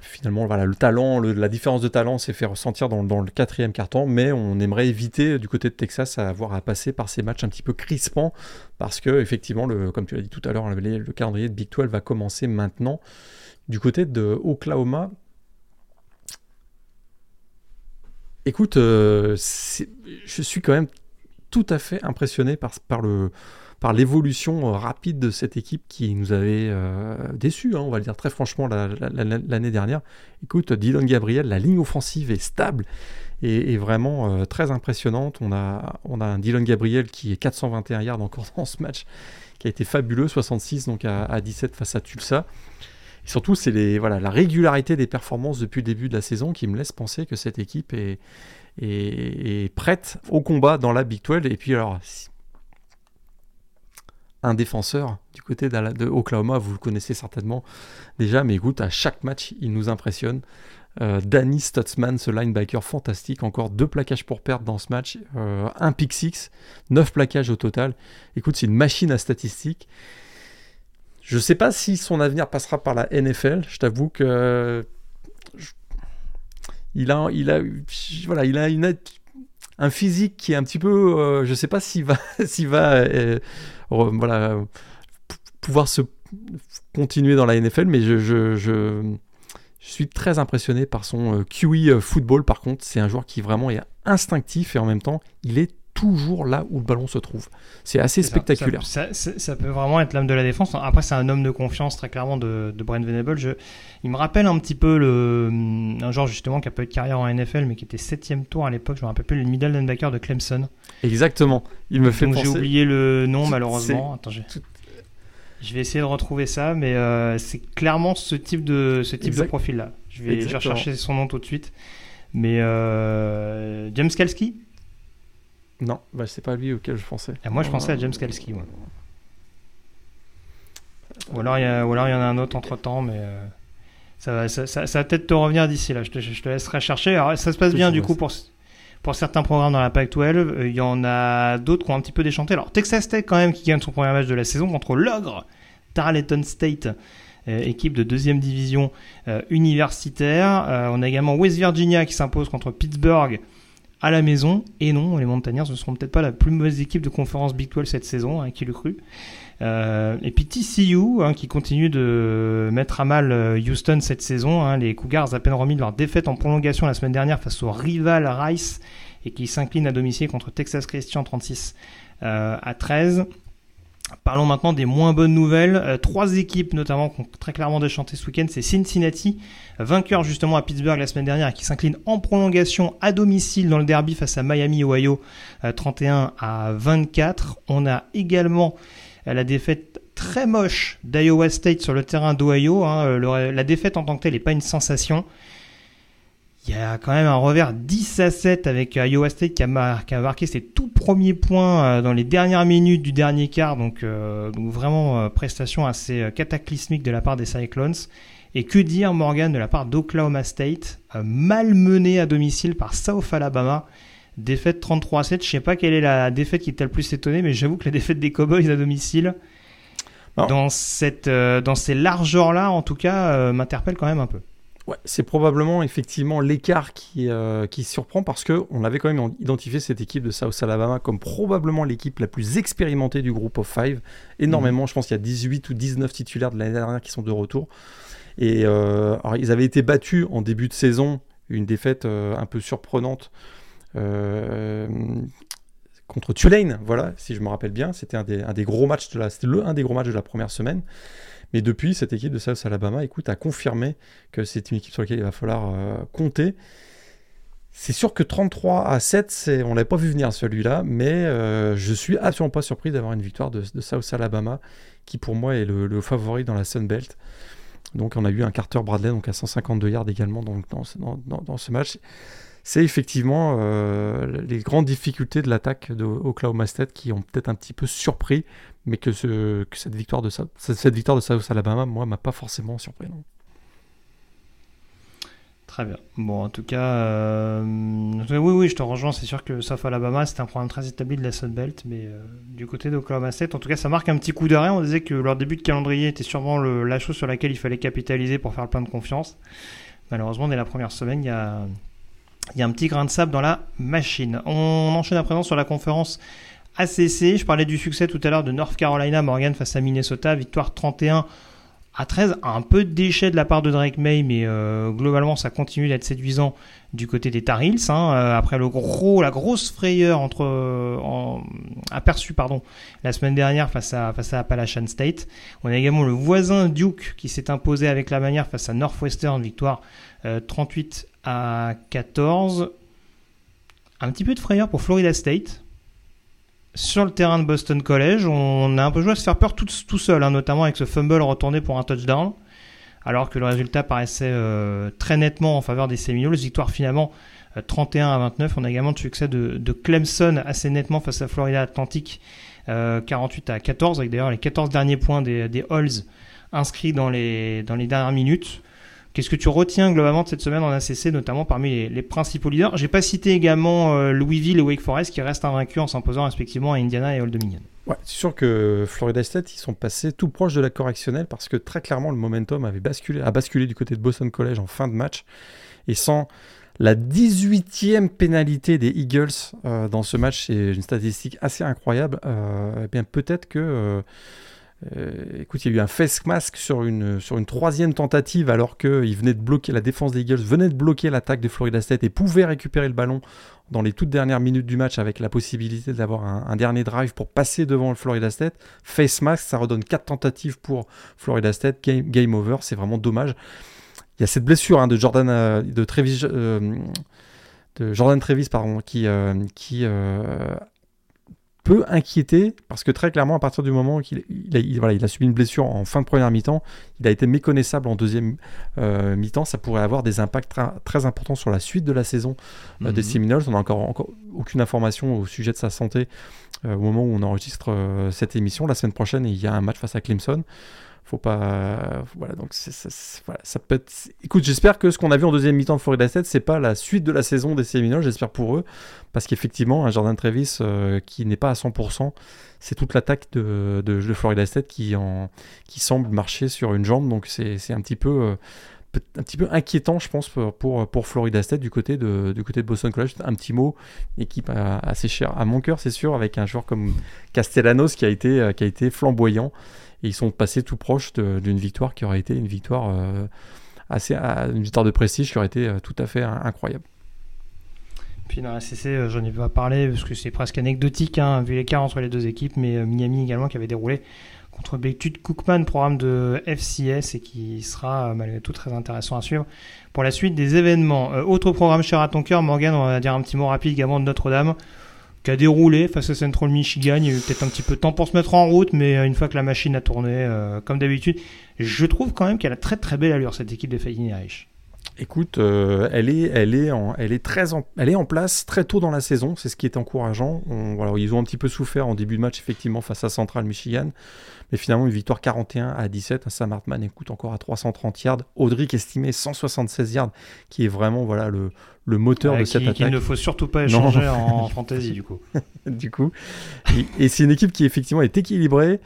Finalement, voilà, le talent, la différence de talent s'est fait ressentir dans, le quatrième quart-temps, mais on aimerait éviter du côté de Texas à avoir à passer par ces matchs un petit peu crispants, parce que effectivement, comme tu l'as dit tout à l'heure, le, calendrier de Big 12 va commencer maintenant. Du côté de Oklahoma, écoute, euh, je suis quand même tout à fait impressionné par, le par l'évolution euh, rapide de cette équipe qui nous avait euh, déçus, hein, on va le dire très franchement, l'année dernière. Écoute, Dylan Gabriel, la ligne offensive est stable et, vraiment euh, très impressionnante. On a, on a un Dylan Gabriel qui est 421 yards encore dans ce match, qui a été fabuleux, 66 donc à, à 17 face à Tulsa. Et surtout, c'est voilà, la régularité des performances depuis le début de la saison qui me laisse penser que cette équipe est, et prête au combat dans la Big 12. Et puis alors, un défenseur du côté de Oklahoma, vous le connaissez certainement déjà, mais écoute, à chaque match, il nous impressionne. Euh, Danny Stutzman, ce linebacker fantastique, encore deux plaquages pour perdre dans ce match, euh, un pick six, neuf plaquages au total. Écoute, c'est une machine à statistiques. Je ne sais pas si son avenir passera par la NFL. Je t'avoue que il a, il a, voilà, il a une, un physique qui est un petit peu, euh, je sais pas s'il va, s'il va, euh, voilà, pouvoir se continuer dans la NFL, mais je, je, je, suis très impressionné par son euh, QE football. Par contre, c'est un joueur qui vraiment est instinctif et en même temps, il est toujours là où le ballon se trouve. C'est assez spectaculaire. Ça, ça, peut vraiment être l'âme de la défense. Après, c'est un homme de confiance très clairement de, de Brent Venable. Je, il me rappelle un petit peu le, un joueur justement qui a pas eu de carrière en NFL, mais qui était septième tour à l'époque. Je me rappelle plus le middle linebacker de Clemson. Exactement. Il me fait penser. J'ai oublié le nom malheureusement. Attends, je vais essayer de retrouver ça, mais euh, c'est clairement ce type de ce type de profil là. Je vais, je rechercher son nom tout de suite. Mais euh, James Kalski non, bah, c'est pas lui auquel je pensais. Et moi, je pensais à James Kalski. Ou alors il y, y en a un autre entre temps, mais euh, ça, va, ça, ça, va peut-être te revenir d'ici là. Je te, je te, laisserai chercher. Alors, ça se passe bien du coup pour, pour certains programmes dans la PAC-12. Euh, il y en a d'autres qui ont un petit peu déchanté. Alors Texas Tech quand même qui gagne son premier match de la saison contre l'ogre Tarleton State. Euh, équipe de deuxième division universitaire. on a également West Virginia qui s'impose contre Pittsburgh à la maison. Et non, les Montagnards ne seront peut-être pas la plus mauvaise équipe de conférence Big 12 cette saison, hein, qui le cru. Euh, et puis TCU, hein, qui continue de mettre à mal euh, Houston cette saison. Hein, les Cougars à peine remis de leur défaite en prolongation la semaine dernière face au rival Rice et qui s'incline à domicile contre Texas Christian 36 euh, à 13. Parlons maintenant des moins bonnes nouvelles. Euh, trois équipes notamment qui ont très clairement déchanté ce week-end, c'est Cincinnati, vainqueur justement à Pittsburgh la semaine dernière, qui s'incline en prolongation à domicile dans le derby face à Miami, Ohio, 31 euh, à 24. On a également euh, la défaite très moche d'Iowa State sur le terrain d'Ohio. Hein. la défaite en tant que telle n'est pas une sensation. Il y a quand même un revers 10 à 7 avec Iowa State qui a, marqué ses tout premiers points euh, dans les dernières minutes du dernier quart. Donc, euh, vraiment euh, prestation assez cataclysmique de la part des Cyclones. Et que dire Morgan de la part d'Oklahoma State, malmené à domicile par South Alabama? Défaite 33 à 7. Je sais pas quelle est la défaite qui t'a le plus étonné, mais j'avoue que la défaite des Cowboys à domicile, dans, cette, dans ces largeurs-là, en tout cas, m'interpelle quand même un peu c'est probablement effectivement l'écart qui, euh, qui surprend parce qu'on avait quand même identifié cette équipe de South Alabama comme probablement l'équipe la plus expérimentée du groupe of five. Énormément, mhm. je pense qu'il y a 18 ou 19 titulaires de l'année dernière qui sont de retour. Et euh, alors, ils avaient été battus en début de saison, une défaite euh, un peu surprenante contre Tulane, voilà, si je me rappelle bien. C'était un des, un des gros matchs de la, c'était le un des gros matchs de la première semaine. Mais depuis, cette équipe de South Alabama, écoute, a confirmé que c'est une équipe sur laquelle il va falloir compter. C'est sûr que 33 à 7, on ne l'avait pas vu venir celui-là, mais euh, je suis absolument pas surpris d'avoir une victoire de, South Alabama, qui pour moi est le, favori dans la Sun Belt. Donc on a eu un Carter Bradley donc à 152 yards également dans, dans, ce match. C'est effectivement euh, les grandes difficultés de l'attaque de Oklahoma State qui ont peut-être un petit peu surpris, mais que, ce, cette, victoire de, cette victoire de South Alabama, moi, m'a pas forcément surpris. Très bien. Bon, en tout cas, euh, oui, oui, je te rejoins. C'est sûr que sauf Alabama, c'est un problème très établi de la Sun Belt, mais euh, du côté d'Oklahoma State, en tout cas, ça marque un petit coup d'arrêt. On disait que leur début de calendrier était sûrement la chose sur laquelle il fallait capitaliser pour faire le plein de confiance. Malheureusement, dès la première semaine, il y a, il y a un petit grain de sable dans la machine. On enchaîne à présent sur la conférence ACC. Je parlais du succès tout à l'heure de North Carolina, Morgan face à Minnesota, victoire 31 à 13, un peu de déchet de la part de Drake May, mais euh, globalement ça continue d'être séduisant du côté des Tar Heels. Hein, euh, après le gros, la grosse frayeur euh, aperçue la semaine dernière face à face à Appalachian State. On a également le voisin Duke qui s'est imposé avec la manière face à Northwestern, victoire 38 à 14. Un petit peu de frayeur pour Florida State sur le terrain de Boston College, on a un peu joué à se faire peur tout, seul, hein, notamment avec ce fumble retourné pour un touchdown, alors que le résultat paraissait euh, très nettement en faveur des Seminoles. Victoire finalement 31 euh, à 29. On a également le succès de, Clemson assez nettement face à Florida Atlantic, 48 euh, à 14, avec d'ailleurs les 14 derniers points des, Halls inscrits dans les dernières minutes. Qu'est-ce que tu retiens globalement de cette semaine en ACC, notamment parmi les, principaux leaders? J'ai pas cité également euh, Louisville et Wake Forest qui restent invaincus en s'imposant respectivement à Indiana et Old Dominion. Ouais, c'est sûr que Florida State, ils sont passés tout proche de la correctionnelle parce que très clairement le momentum avait basculé, a basculé du côté de Boston College en fin de match. Et sans la 18e pénalité des Eagles euh, dans ce match, c'est une statistique assez incroyable. Euh, eh bien peut-être que euh, écoute, il y a eu un face mask sur une, sur une troisième tentative alors qu'il venait de bloquer la défense des Eagles, venait de bloquer l'attaque de Florida State et pouvait récupérer le ballon dans les toutes dernières minutes du match avec la possibilité d'avoir un, dernier drive pour passer devant le Florida State. Face mask, ça redonne quatre tentatives pour Florida State. Game, over, c'est vraiment dommage. Il y a cette blessure hein, de Jordan euh, de Travis, euh, Jordan Travis pardon, qui, qui peut inquiéter parce que très clairement, à partir du moment qu'il a, voilà, il a subi une blessure en fin de première mi-temps, il a été méconnaissable en deuxième euh, mi-temps. Ça pourrait avoir des impacts très importants sur la suite de la saison euh, des mhm. Seminoles. On n'a encore, encore aucune information au sujet de sa santé euh, au moment où on enregistre cette émission. La semaine prochaine, il y a un match face à Clemson faut pas voilà donc ça, peut écoute j'espère que ce qu'on a vu en deuxième mi-temps de Florida State c'est pas la suite de la saison des Seminoles j'espère pour eux parce qu'effectivement un Jordan Travis euh, qui n'est pas à 100% c'est toute l'attaque de, de, Florida State qui en qui semble marcher sur une jambe donc c'est un petit peu euh, un petit peu inquiétant, je pense, pour, pour, Florida State du côté de, du côté de Boston College. Un petit mot, équipe assez chère à mon cœur, c'est sûr, avec un joueur comme Castellanos qui a été, euh, qui a été flamboyant ils sont passés tout proche d'une victoire qui aurait été une victoire euh, assez, une victoire de prestige qui aurait été euh, tout à fait incroyable. Puis dans la CC, euh, j'en ai pas parlé parce que c'est presque anecdotique, hein, vu l'écart entre les deux équipes, mais Miami également qui avait déroulé contre Bethune Cookman, programme de FCS et qui sera malgré tout très intéressant à suivre pour la suite des événements. autre programme cher à ton cœur, Morgan, on va dire un petit mot rapide également de Notre-Dame a déroulé face à Central Michigan. Il y a eu peut-être un petit peu de temps pour se mettre en route, mais euh, une fois que la machine a tourné, euh, comme d'habitude, je trouve quand même qu'elle a très très belle allure cette équipe de Fighting Irish. Écoute, euh, elle, est, elle, est en, elle, est très en, elle est en place très tôt dans la saison, c'est ce qui est encourageant. ils ont un petit peu souffert en début de match, effectivement, face à Central Michigan. Mais finalement, une victoire 41 à 17. Sam Hartman écoute encore à 330 yards. Audric estimé 176 yards, qui est vraiment voilà, le, le moteur de cette attaque. Qu'il ne faut surtout pas échanger en fantasy, du coup. du coup. Et, et c'est une équipe qui, effectivement, est équilibrée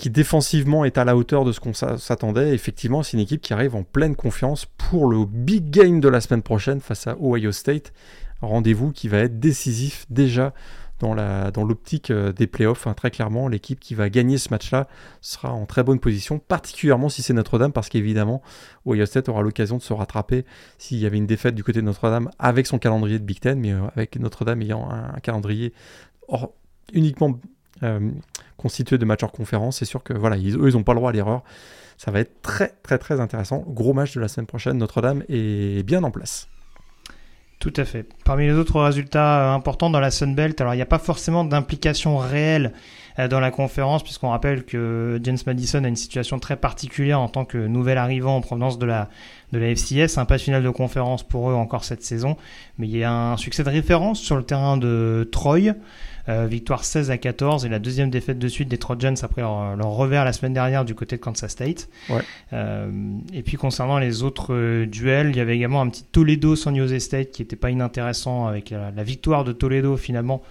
qui défensivement est à la hauteur de ce qu'on s'attendait. Effectivement, c'est une équipe qui arrive en pleine confiance pour le big game de la semaine prochaine face à Ohio State. Rendez-vous qui va être décisif déjà dans dans l'optique des playoffs. Hein. très clairement, l'équipe qui va gagner ce match-là sera en très bonne position, particulièrement si c'est Notre-Dame, parce qu'évidemment, Ohio State aura l'occasion de se rattraper s'il y avait une défaite du côté de Notre-Dame avec son calendrier de Big Ten, mais avec Notre-Dame ayant un, calendrier uniquement constitué de matchs hors conférence. C'est sûr que voilà, eux, ils n'ont pas le droit à l'erreur. Ça va être très très très intéressant. Gros match de la semaine prochaine. Notre-Dame est bien en place. Tout à fait. Parmi les autres résultats euh, importants dans la Sunbelt, alors il n'y a pas forcément d'implication réelle euh, dans la conférence, puisqu'on rappelle que James Madison a une situation très particulière en tant que nouvel arrivant en provenance de la, de la FCS. Un pas final de conférence pour eux encore cette saison, mais il y a un succès de référence sur le terrain de Troy. Euh, victoire 16 à 14 et la deuxième défaite de suite des Trojans après leur, revers la semaine dernière du côté de Kansas State. Euh, et puis concernant les autres euh, duels, il y avait également un petit Toledo San Jose State qui n'était pas inintéressant avec la, victoire de Toledo finalement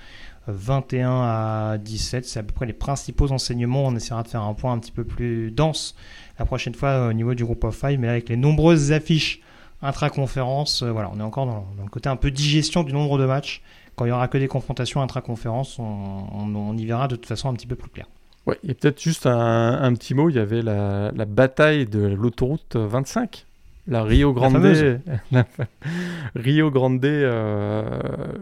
21 à 17. C'est à peu près les principaux enseignements. On essaiera de faire un point un petit peu plus dense la prochaine fois au niveau du groupe of five, mais avec les nombreuses affiches intra-conférence, voilà, on est encore dans, le côté un peu digestion du nombre de matchs quand il y aura que des confrontations intra-conférences, on, y verra de toute façon un petit peu plus clair. Ouais, et peut-être juste un, petit mot, il y avait la, bataille de l'autoroute 25, la Rio Grande, la Rio Grande, euh,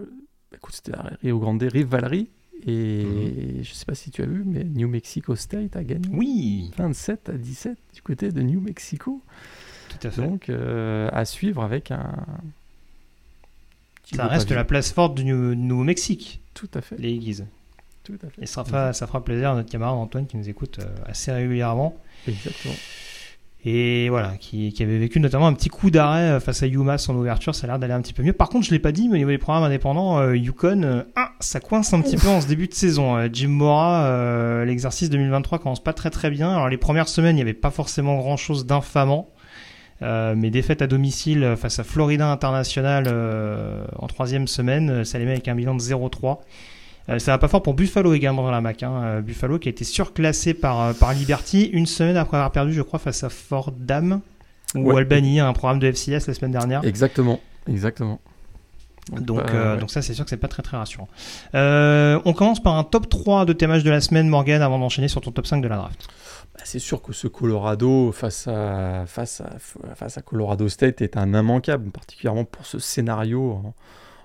écoute, c'était la Rio Grande Rive Valerie, et mhm. je ne sais pas si tu as vu, mais New Mexico State a gagné. Oui. 27 à 17 du côté de New Mexico. Tout à fait. Donc euh, à suivre avec un, ça reste la place forte du Nouveau-Mexique. Tout à fait. Les Aiguises. Tout à fait. Et ça fera, ça fera plaisir à notre camarade Antoine qui nous écoute euh, assez régulièrement. Exactement. Et voilà, qui, avait vécu notamment un petit coup d'arrêt euh, face à UMass en ouverture, ça a l'air d'aller un petit peu mieux. Par contre, je l'ai pas dit, mais au niveau des programmes indépendants, euh, Yukon, ah, ça coince un petit peu en ce début de saison. Jim Mora, l'exercice 2023 commence pas très très bien. Alors les premières semaines, il n'y avait pas forcément grand chose d'infamant. Euh, mais défaite à domicile face à Florida International euh, en troisième semaine, euh, ça les met avec un bilan de 0-3. ça va pas fort pour Buffalo également dans la MAC. Hein. Buffalo qui a été surclassé par, par Liberty une semaine après avoir perdu, je crois, face à Fordham ou Albany, un programme de FCS la semaine dernière. Exactement, exactement. Donc, donc ça, c'est sûr que c'est pas très très rassurant. on commence par un top 3 de tes matchs de la semaine, Morgan, avant d'enchaîner sur ton top 5 de la draft. Bah, c'est sûr que ce Colorado face à, face, à, face à Colorado State est un immanquable, particulièrement pour ce scénario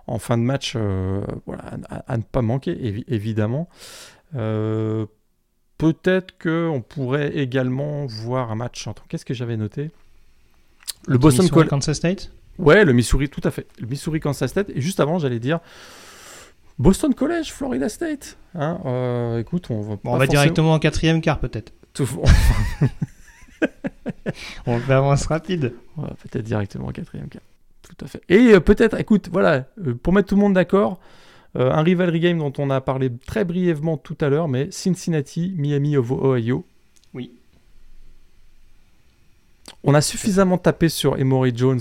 en, fin de match euh, voilà, à, ne pas manquer, évidemment. Euh, peut-être qu'on pourrait également voir un match. Qu'est-ce que j'avais noté? Le Boston Kansas State? Ouais, le Missouri, tout à fait. Le Missouri Kansas State. Et juste avant, j'allais dire Boston College, Florida State. Hein euh, écoute, on va, on va directement en quatrième quart peut-être. on fait avance rapide. peut-être directement en quatrième cas. Tout à fait. Et euh, peut-être, écoute, voilà, euh, pour mettre tout le monde d'accord, un rivalry game dont on a parlé très brièvement tout à l'heure, mais Cincinnati, Miami Ohio. Oui. On a suffisamment tapé sur Emory Jones.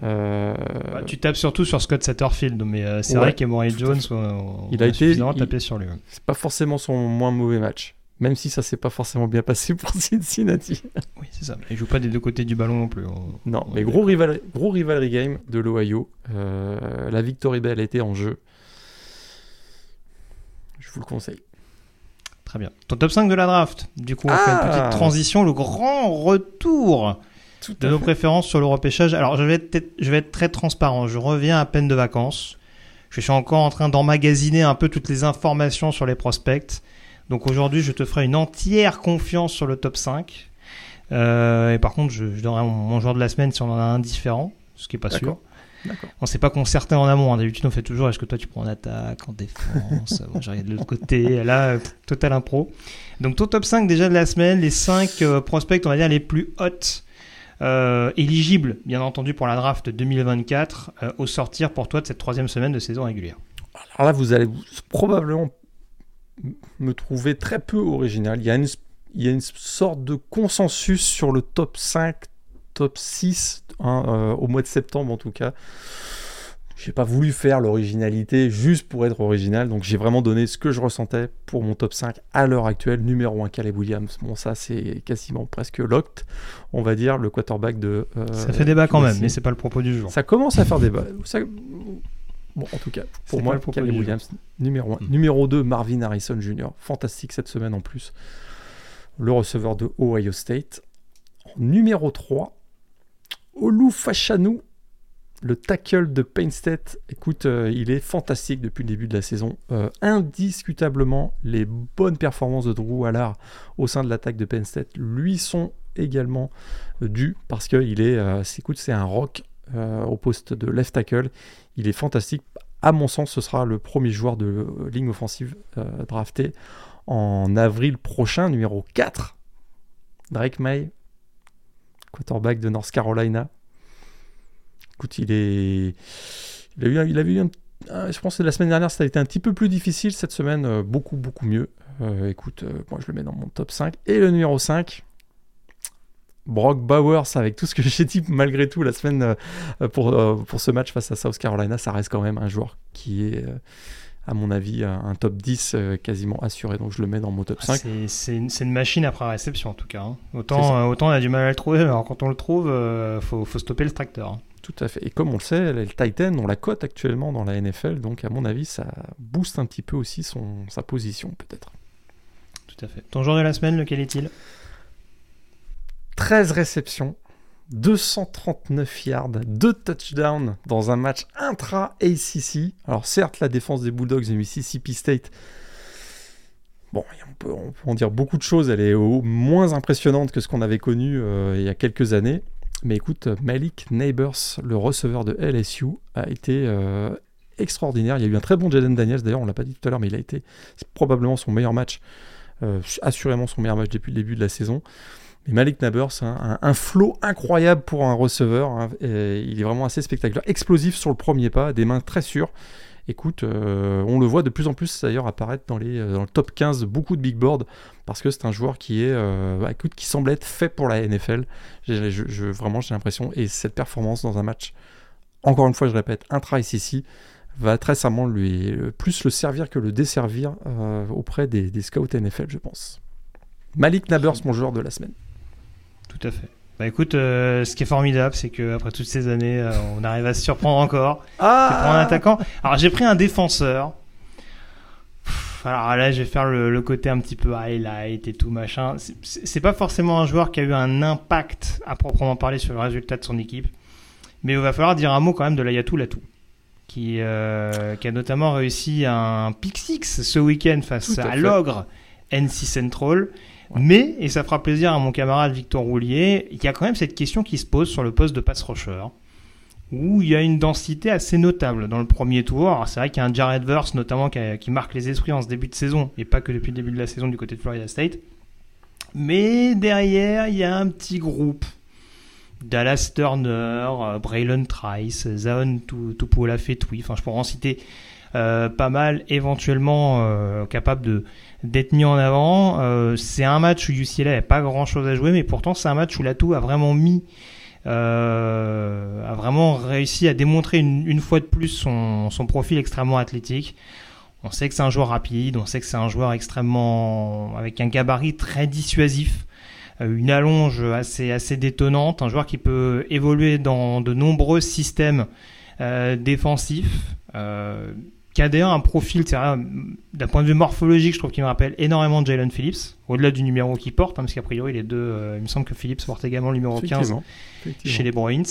Bah, tu tapes surtout sur Scott Satterfield, mais c'est vrai qu'Emory Jones, il a, été suffisamment tapé sur lui. C'est pas forcément son moins mauvais match même si ça s'est pas forcément bien passé pour Cincinnati. oui, c'est ça. Il joue pas des deux côtés du ballon non plus. non, mais gros, rival, gros rivalry game de l'Ohio. Euh, la Victory Bell était en jeu. Je vous le conseille. Très bien. Ton top 5 de la draft. Du coup, on fait une petite ah transition, le grand retour de nos préférences sur le repêchage. Alors, je vais, être, je vais être très transparent. Je reviens à peine de vacances. Je suis encore en train d'emmagasiner un peu toutes les informations sur les prospects. Donc aujourd'hui, je te ferai une entière confiance sur le top 5. Euh, et par contre, je, je donnerai mon, joueur de la semaine si on en a un différent, ce qui est pas sûr. On s'est pas concerté en amont. Hein. D'habitude, on fait toujours est-ce que toi tu prends en attaque, en défense Moi, j'arrive de l'autre côté. Là, total impro. Donc, ton top 5 déjà de la semaine, les 5 euh, prospects, on va dire les plus hautes, euh, éligibles, bien entendu, pour la draft 2024, euh, au sortir pour toi de cette troisième semaine de saison régulière. Alors là, vous allez probablement me trouver très peu original. Il y, a une, il y a une sorte de consensus sur le top 5, top 6, hein, euh, au mois de septembre en tout cas. J'ai pas voulu faire l'originalité juste pour être original, donc j'ai vraiment donné ce que je ressentais pour mon top 5 à l'heure actuelle. Numéro 1, Caleb Williams. Bon, ça c'est quasiment presque locked, on va dire, le quarterback de. Euh, ça fait débat quand même, mais c'est pas le propos du jour. Ça commence à faire débat. Ça, Bon, en tout cas, pour moi, Caleb Williams, numéro 1. Hmm. Numéro 2, Marvin Harrison Jr. Fantastique cette semaine en plus. Le receveur de Ohio State. Numéro 3, Olu Fashanu, le tackle de Penn State. Écoute, euh, il est fantastique depuis le début de la saison. Euh, indiscutablement, les bonnes performances de Drew Allard au sein de l'attaque de Penn State lui sont également euh, dues parce qu'il est, écoute, c'est un rock au poste de left tackle. Il est fantastique. À mon sens, ce sera le premier joueur de ligne offensive drafté en avril prochain, numéro 4. Drake May, quarterback de North Carolina. Écoute, il est. Il a eu, il a eu un... Je pense que la semaine dernière, ça a été un petit peu plus difficile. Cette semaine, euh, beaucoup, beaucoup mieux. Euh, écoute, euh, moi, je le mets dans mon top 5. Et le numéro 5, Brock Bowers, avec tout ce que j'ai dit malgré tout la semaine pour, pour ce match face à South Carolina, ça reste quand même un joueur qui est à mon avis, un top 10 euh, quasiment assuré. Donc je le mets dans mon top 5. C'est une, machine après réception en tout cas. Hein. Autant, autant on a du mal à le trouver, alors quand on le trouve, il faut, faut, stopper le tracteur. Tout à fait. Et comme on le sait, le Titan, on la cote actuellement dans la NFL, donc à mon avis, ça booste un petit peu aussi son, sa position peut-être. Tout à fait. Ton jour de la semaine, lequel est-il? 13 réceptions, 239 yards, 2 touchdowns dans un match intra-ACC. Alors certes, la défense des Bulldogs de Mississippi State, bon, on peut, en dire beaucoup de choses, elle est au moins impressionnante que ce qu'on avait connu euh, il y a quelques années. Mais écoute, Malik Neighbors, le receveur de LSU, a été euh, extraordinaire. Il y a eu un très bon Jaden Daniels, d'ailleurs on l'a pas dit tout à l'heure, mais il a été probablement son meilleur match, euh, assurément son meilleur match depuis le début de la saison. Et Malik Nabers, un, un, flow incroyable pour un receveur. Hein, il est vraiment assez spectaculaire. Explosif sur le premier pas, des mains très sûres. Écoute, euh, on le voit de plus en plus d'ailleurs apparaître dans, dans le top 15 de beaucoup de big boards parce que c'est un joueur qui est, euh, bah, écoute, qui semble être fait pour la NFL. Je, vraiment, j'ai l'impression. Et cette performance dans un match, encore une fois, je répète, intra ici va très certainement lui plus le servir que le desservir auprès des, des scouts NFL, je pense. Malik Nabers, mon joueur de la semaine. Tout à fait. Bah écoute, euh, ce qui est formidable, c'est qu'après toutes ces années, euh, on arrive à se surprendre encore. Ah un attaquant. Alors j'ai pris un défenseur. Alors là, je vais faire le, côté un petit peu highlight et tout machin. C'est pas forcément un joueur qui a eu un impact à proprement parler sur le résultat de son équipe, mais il va falloir dire un mot quand même de l'Ayatou Latou, qui euh, qui a notamment réussi un pick six ce week-end face à, à l'ogre NC Central. Mais, et ça fera plaisir à mon camarade Victor Roulier, il y a quand même cette question qui se pose sur le poste de pass rusher, où il y a une densité assez notable dans le premier tour. C'est vrai qu'il y a un Jared Verse notamment qui, marque les esprits en ce début de saison, et pas que depuis le début de la saison du côté de Florida State. Mais derrière, il y a un petit groupe. Dallas Turner, euh, Braylon Trice, Zaon Tupuola Fetui, enfin je pourrais en citer euh, pas mal, éventuellement euh, capable de d'être mis en avant. Euh, c'est un match où UCLA n'avait pas grand chose à jouer, mais pourtant c'est un match où Latou a vraiment mis, a vraiment réussi à démontrer une, fois de plus son, profil extrêmement athlétique. On sait que c'est un joueur rapide, on sait que c'est un joueur extrêmement avec un gabarit très dissuasif, euh, une allonge assez assez détonnante, un joueur qui peut évoluer dans de nombreux systèmes euh, défensifs. Euh, qui a d'ailleurs un profil, d'un point de vue morphologique, je trouve qu'il me rappelle énormément Jalen Phillips, au-delà du numéro qu'il porte, hein, parce qu'a priori, les deux, euh, il me semble que Phillips porte également le numéro 15 chez les Bruins.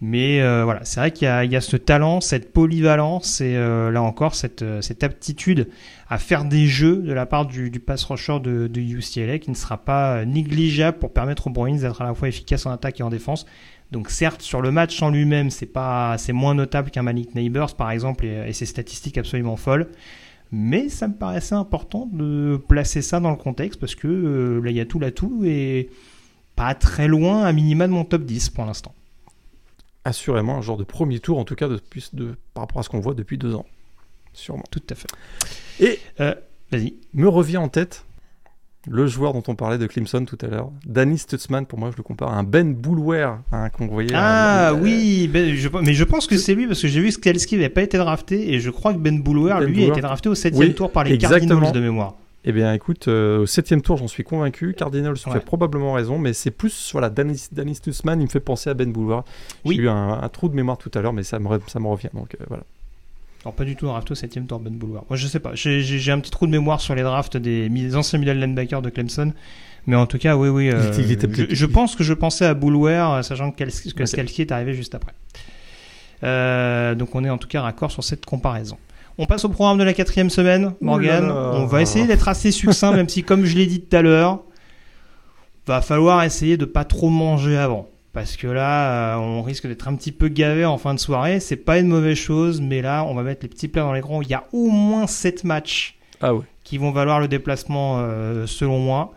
Mais euh, voilà, c'est vrai qu'il y, a ce talent, cette polyvalence et euh, là encore, cette, cette aptitude à faire des jeux de la part du, pass rusher de, de UCLA qui ne sera pas négligeable pour permettre aux Bruins d'être à la fois efficaces en attaque et en défense. Donc certes, sur le match en lui-même, c'est pas, c'est moins notable qu'un Malik Neighbors par exemple et, ses statistiques absolument folles. Mais ça me paraissait important de placer ça dans le contexte parce que euh, là, il y a tout là tout et pas très loin à minima de mon top 10 pour l'instant. Assurément un genre de premier tour en tout cas depuis, de, par rapport à ce qu'on voit depuis deux ans. Sûrement. Tout à fait. Et euh, vas-y. Me revient en tête le joueur dont on parlait de Clemson tout à l'heure, Danny Stutzman, pour moi je le compare à un Ben Boulware hein, qu'on voyait. Ah oui, ben, mais je pense que c'est lui parce que j'ai vu que Skalski n'avait pas été drafté et je crois que Ben Boulware, ben lui, a été drafté au 7 tour par les Cardinals de mémoire. Eh bien, écoute, euh, au septième tour, j'en suis convaincu. Cardinals ouais. fait probablement raison, mais c'est plus, voilà, Danny, Stutzman, il me fait penser à Ben Boulware. J'ai eu un, trou de mémoire tout à l'heure, mais ça me, ça me revient, donc euh, voilà. Alors pas du tout un draft au 7ème tour Ben Boulware. Moi je sais pas, j'ai un petit trou de mémoire sur les drafts des, anciens middle linebackers de Clemson. Mais en tout cas, oui, oui. Euh, je, pense que je pensais à Boulware, sachant que, que Scalski est arrivé juste après. Euh, donc on est en tout cas raccord sur cette comparaison. On passe au programme de la quatrième semaine, Morgan. On va essayer d'être assez succinct, même si, comme je l'ai dit tout à l'heure, va falloir essayer de pas trop manger avant. Parce que là, euh, on risque d'être un petit peu gavé en fin de soirée. C'est pas une mauvaise chose, mais là, on va mettre les petits plats dans l'écran. Il y a au moins 7 matchs ah qui vont valoir le déplacement, euh, selon moi.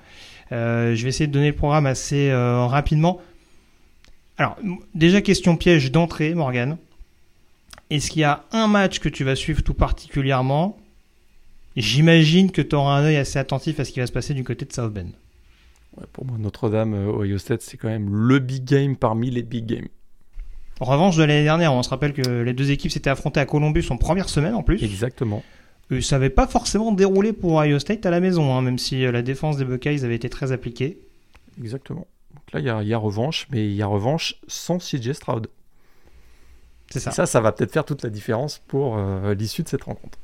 Euh, je vais essayer de donner le programme assez rapidement. Alors, déjà, question piège d'entrée, Morgan. Est-ce qu'il y a un match que tu vas suivre tout particulièrement? J'imagine que tu auras un œil assez attentif à ce qui va se passer du côté de South Bend pour moi, Notre-Dame, euh, Ohio State, c'est quand même le big game parmi les big games. En revanche, de l'année dernière, on se rappelle que les deux équipes s'étaient affrontées à Columbus en première semaine en plus. Exactement. Et ça n'avait pas forcément déroulé pour Ohio State à la maison, hein, même si euh, la défense des Buckeyes avait été très appliquée. Exactement. Donc là, il y, a revanche, mais il y a revanche sans CJ Stroud. C'est ça. ça, ça va peut-être faire toute la différence pour euh, l'issue de cette rencontre.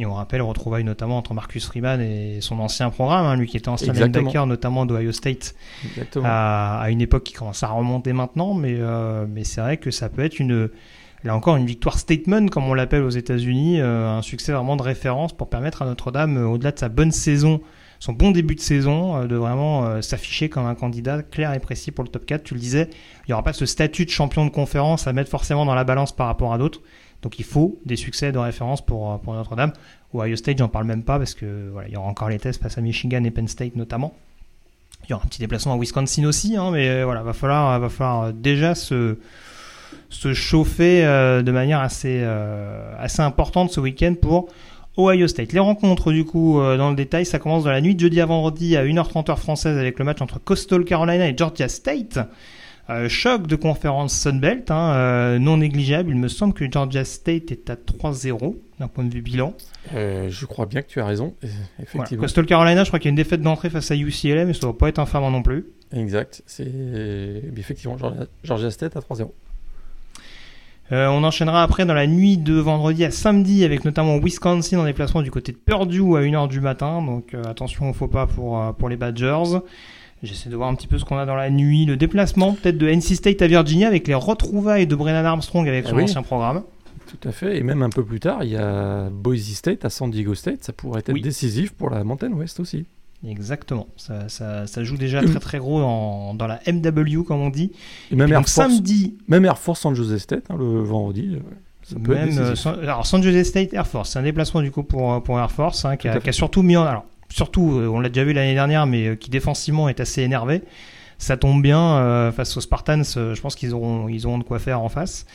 Et on rappelle retrouvailles notamment entre Marcus Freeman et son ancien programme, hein, lui qui était ancien linebacker notamment d'Ohio State à, une époque qui commence à remonter maintenant, mais, euh, mais c'est vrai que ça peut être une, là encore une victoire statement comme on l'appelle aux États-Unis, euh, un succès vraiment de référence pour permettre à Notre-Dame, euh, au-delà de sa bonne saison, son bon début de saison, de vraiment s'afficher comme un candidat clair et précis pour le top 4. Tu le disais, il n'y aura pas ce statut de champion de conférence à mettre forcément dans la balance par rapport à d'autres. Donc il faut des succès de référence pour, pour Notre-Dame. Ohio State, j'en parle même pas parce que voilà, il y aura encore les tests face à Michigan et Penn State notamment. Il y aura un petit déplacement à Wisconsin aussi, hein, mais euh, voilà, va falloir, va falloir euh, déjà se, se chauffer euh, de manière assez, assez importante ce week-end pour Ohio State. Les rencontres, du coup, dans le détail, ça commence dans la nuit jeudi à vendredi à 1h30 heure française avec le match entre Coastal Carolina et Georgia State. Euh, choc de conférence Sunbelt, hein, euh, non négligeable. Il me semble que Georgia State est à 3-0 d'un point de vue bilan. Euh, je crois bien que tu as raison, effectivement. Coastal Carolina, je crois qu'il y a une défaite d'entrée face à UCLA, mais ça ne va pas être infamant non plus. Exact, c'est effectivement Georgia State à 3-0. on enchaînera après dans la nuit de vendredi à samedi avec notamment Wisconsin en déplacement du côté de Purdue à 1h du matin. Donc attention au faux pas pour, pour les Badgers. J'essaie de voir un petit peu ce qu'on a dans la nuit, le déplacement peut-être de NC State à Virginia avec les retrouvailles de Brennan Armstrong avec son ah ancien programme. Tout à fait, et même un peu plus tard, il y a Boise State à San Diego State, ça pourrait être décisif pour la Mountain West aussi. Exactement, ça, ça, joue déjà très très gros dans la MW comme on dit. Et même, Air, Force, samedi... même Air Force San Jose State hein, le vendredi. Ça peut même, être euh, alors San Jose State Air Force, c'est un déplacement du coup pour, pour Air Force hein, qui, a, qui, a, surtout mis en... Alors, surtout, euh, on l'a déjà vu l'année dernière, mais euh, qui défensivement est assez énervé. Ça tombe bien euh, face aux Spartans. je pense qu'ils auront, ils auront de quoi faire en face.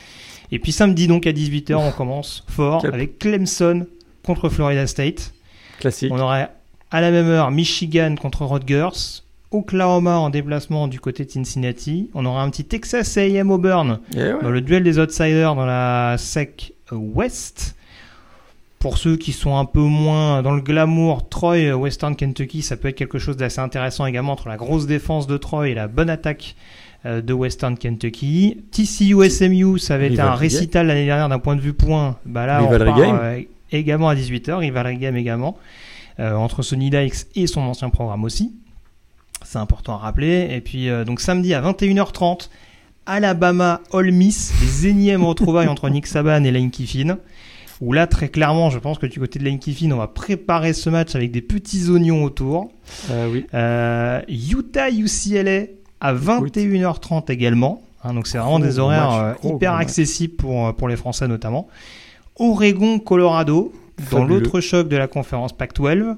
Et puis samedi donc à 18h, on commence fort avec Clemson contre Florida State. Classique. On aurait à la même heure Michigan contre Rutgers, Oklahoma en déplacement du côté de Cincinnati. On aura un petit Texas A&M Auburn eh dans le duel des outsiders dans la SEC West. Pour ceux qui sont un peu moins dans le glamour, Troy, euh, Western Kentucky, ça peut être quelque chose d'assez intéressant également entre la grosse défense de Troy et la bonne attaque euh, de Western Kentucky. TCU SMU, ça avait été un récital l'année dernière d'un point de vue point. Bah là, on part, euh, également à 18h, rivalry game également, entre Sonny Dykes et son ancien programme aussi. C'est important à rappeler. Et puis, donc samedi à 21h30, Alabama All Miss, les énièmes retrouvailles entre Nick Saban et Lane Kiffin où là, très clairement, je pense que du côté de Lane Kiffin, on va préparer ce match avec des petits oignons autour. Euh, oui. Euh, Utah UCLA à 21h30 également. Hein, donc c'est vraiment des horaires euh, hyper accessibles pour, pour les Français notamment. Oregon, Colorado, dans l'autre choc de la conférence Pac-12.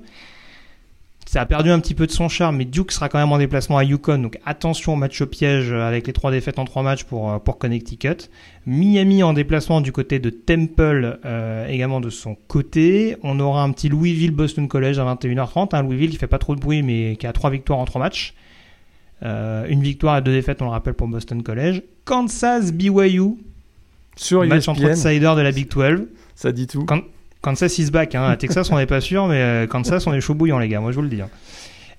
Ça a perdu un petit peu de son charme, mais Duke sera quand même en déplacement à Yukon, donc attention au match au piège avec les trois défaites en trois matchs pour, euh, pour Connecticut. Miami en déplacement du côté de Temple, euh, également de son côté. On aura un petit Louisville-Boston College à 21h30. Un Louisville qui fait pas trop de bruit, mais qui a trois victoires en trois matchs. Euh, une victoire et deux défaites, on le rappelle, pour Boston College. Kansas BYU. Sur match entre outsiders de la Big 12. Ça dit tout. Kansas is back. Hein. À Texas, on n'est pas sûr, mais euh, Kansas, on est chaud bouillant, les gars. Moi, je vous le dis. Hein.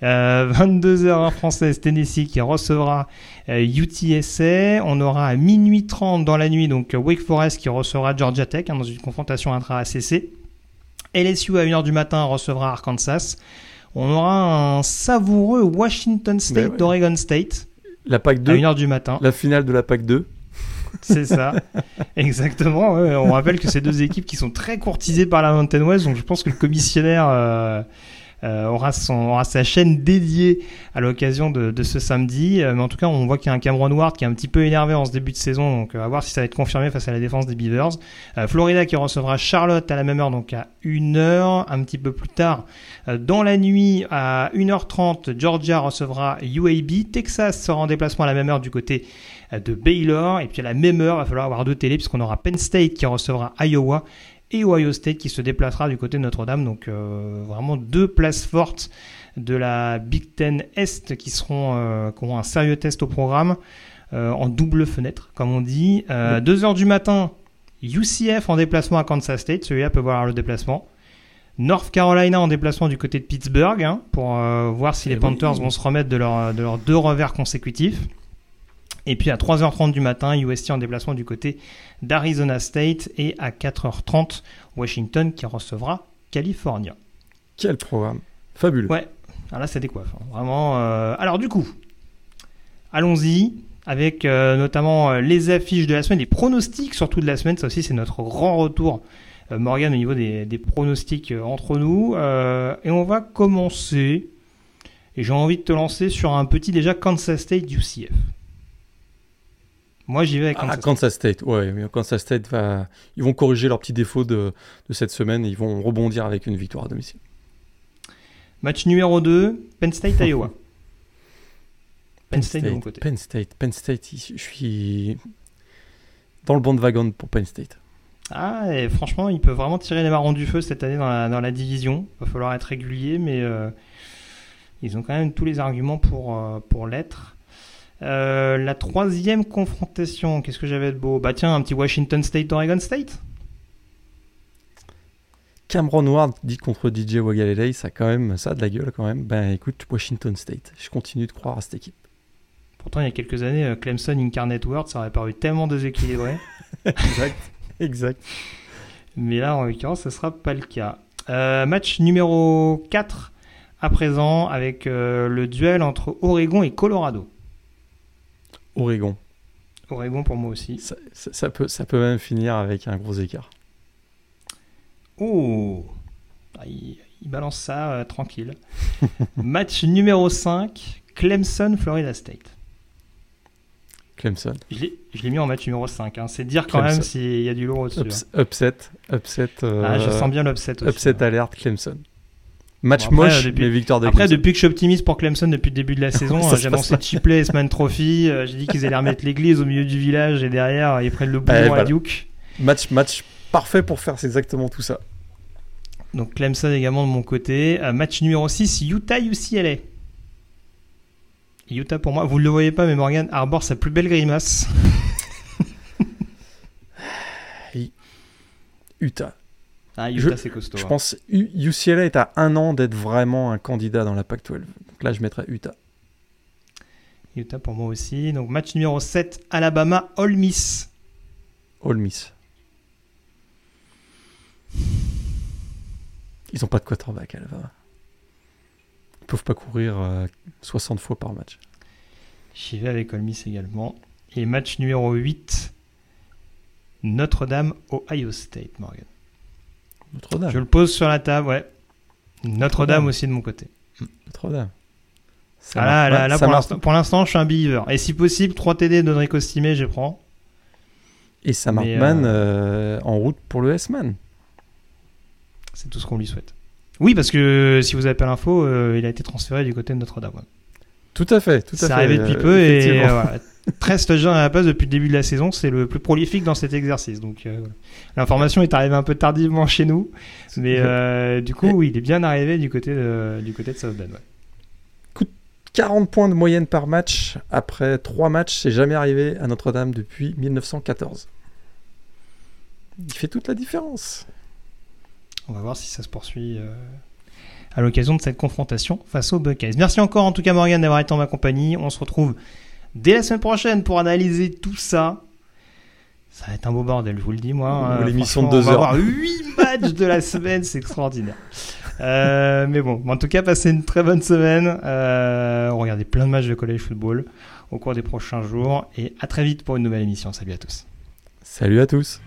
22h en française, Tennessee qui recevra UTSA. On aura à minuit 30 dans la nuit, donc Wake Forest qui recevra Georgia Tech hein, dans une confrontation intra-ACC. LSU à 1h du matin recevra Arkansas. On aura un savoureux Washington State d'Oregon State. La PAC 2. À 1h du matin. La finale de la PAC 2. C'est ça, exactement. On rappelle que ces deux équipes qui sont très courtisées par la Mountain West, donc je pense que le commissionnaire euh, euh, aura, son, aura sa chaîne dédiée à l'occasion de, ce samedi. Euh, mais en tout cas, on voit qu'il y a un Cameron Ward qui est un petit peu énervé en ce début de saison, donc à voir si ça va être confirmé face à la défense des Beavers. Florida qui recevra Charlotte à la même heure, donc à 1h, un petit peu plus tard. dans la nuit, à 1h30, Georgia recevra UAB. Texas sera en déplacement à la même heure du côté de Baylor. Et puis à la même heure, il va falloir avoir deux télés puisqu'on aura Penn State qui recevra Iowa et Ohio State qui se déplacera du côté de Notre-Dame. Donc euh, vraiment deux places fortes de la Big Ten Est qui seront euh, qui auront un sérieux test au programme euh, en double fenêtre, comme on dit. 2 heures du matin, UCF en déplacement à Kansas State. Celui-là peut voir le déplacement. North Carolina en déplacement du côté de Pittsburgh hein, pour voir si les eh Panthers vont se remettre de, leur, de leurs deux revers consécutifs. Et puis à 3h30 du matin, UST en déplacement du côté d'Arizona State. Et à 4h30, Washington qui recevra California. Quel programme Fabuleux. Ouais, alors là ça décoiffe. Hein. Vraiment. Euh, alors du coup, allons-y avec euh, notamment euh, les affiches de la semaine, les pronostics surtout de la semaine. Ça aussi c'est notre grand retour, Morgan, au niveau des, des pronostics entre nous. et on va commencer. Et j'ai envie de te lancer sur un petit déjà Kansas State UCF. Moi, j'y vais avec ah, Kansas, State. Ouais, Kansas State va. Ils vont corriger leurs petits défauts de, de, cette semaine et ils vont rebondir avec une victoire à domicile. Match numéro 2, Penn State, Iowa. Penn, State, de mon côté. Penn State, Penn State, je suis dans le bon de wagon pour Penn State. Ah, et franchement, ils peuvent vraiment tirer les marrons du feu cette année dans la, dans la division. Il va falloir être régulier, mais euh, ils ont quand même tous les arguments pour, euh, pour l'être. Euh, la troisième confrontation, qu'est-ce que j'avais de beau? Bah tiens, un petit Washington State, Oregon State Cameron Ward dit contre DJ Wagalele, ça quand même, ça a de la gueule quand même. Ben écoute, Washington State, je continue de croire à cette équipe. Pourtant, il y a quelques années, euh, Clemson Incarnate World, ça aurait paru tellement déséquilibré. exact, exact. Mais là, en l'occurrence, ce sera pas le cas. Euh, match numéro 4 à présent avec le duel entre Oregon et Colorado. Oregon. Oregon pour moi aussi. Ça, peut, ça peut même finir avec un gros écart. Oh ah, il, balance ça euh, tranquille. Match numéro 5, Clemson, Florida State. Clemson. Je l'ai mis en match numéro 5. Hein. C'est dire quand même s'il y a du lourd au-dessus. Hein. upset. Upset. ah, je sens bien l'upset aussi. Upset hein. alerte Clemson. Match moche, depuis, mais victoire de Après, depuis que je suis optimiste pour Clemson depuis le début de la saison, j'ai annoncé Chipley Sman Trophy. Euh, j'ai dit qu'ils allaient remettre l'église au milieu du village et derrière, ils prennent le boulot à Duke. Match, match parfait pour faire exactement tout ça. Donc Clemson également de mon côté. Euh, match numéro 6, Utah UCLA. Utah pour moi, vous ne le voyez pas, mais Morgan arbore sa plus belle grimace. Utah. Ah, Utah, c'est costaud. Je hein. pense UCLA est à un an d'être vraiment un candidat dans la Pac-12. Donc là, je mettrais Utah. Utah pour moi aussi. Donc match numéro 7, Alabama, Ole Miss. Ole Miss. Ils n'ont pas de quarterback, Alabama. Ils peuvent pas courir 60 euh, fois par match. J'y vais avec Ole Miss également. Et match numéro 8, Notre-Dame, Ohio State, Morgan. Notre-Dame. Je le pose sur la table, ouais. Notre-Dame aussi de mon côté. Notre-Dame. Ah là, là, pour l'instant, je suis un believer. Et si possible, 3 TD de Enrico Stimé, je prends. Et Sam Hartman euh, euh, en route pour le S-Man. C'est tout ce qu'on lui souhaite. Oui, parce que si vous avez pas l'info, euh, il a été transféré du côté de Notre-Dame. Tout à fait, tout à fait. C'est arrivé depuis peu et voilà, 13 touchdowns à la passe depuis le début de la saison, c'est le plus prolifique dans cet exercice. Donc euh, l'information est arrivée un peu tardivement chez nous, mais euh, du coup, oui, il est bien arrivé du côté de, du côté de South Bend. 40 points de moyenne par match après 3 matchs, c'est jamais arrivé à Notre-Dame depuis 1914. Il fait toute la différence. On va voir si ça se poursuit euh, à l'occasion de cette confrontation face aux Buckeyes. Merci encore en tout cas Morgan d'avoir été en ma compagnie. On se retrouve dès la semaine prochaine pour analyser tout ça. Ça va être un beau bordel, je vous le dis moi. Hein. L'émission de deux heures. On va avoir 8 matchs de la semaine, c'est extraordinaire. Euh, mais bon, en tout cas, passez une très bonne semaine. Euh, regardez plein de matchs de college football au cours des prochains jours. Et à très vite pour une nouvelle émission. Salut à tous. Salut à tous.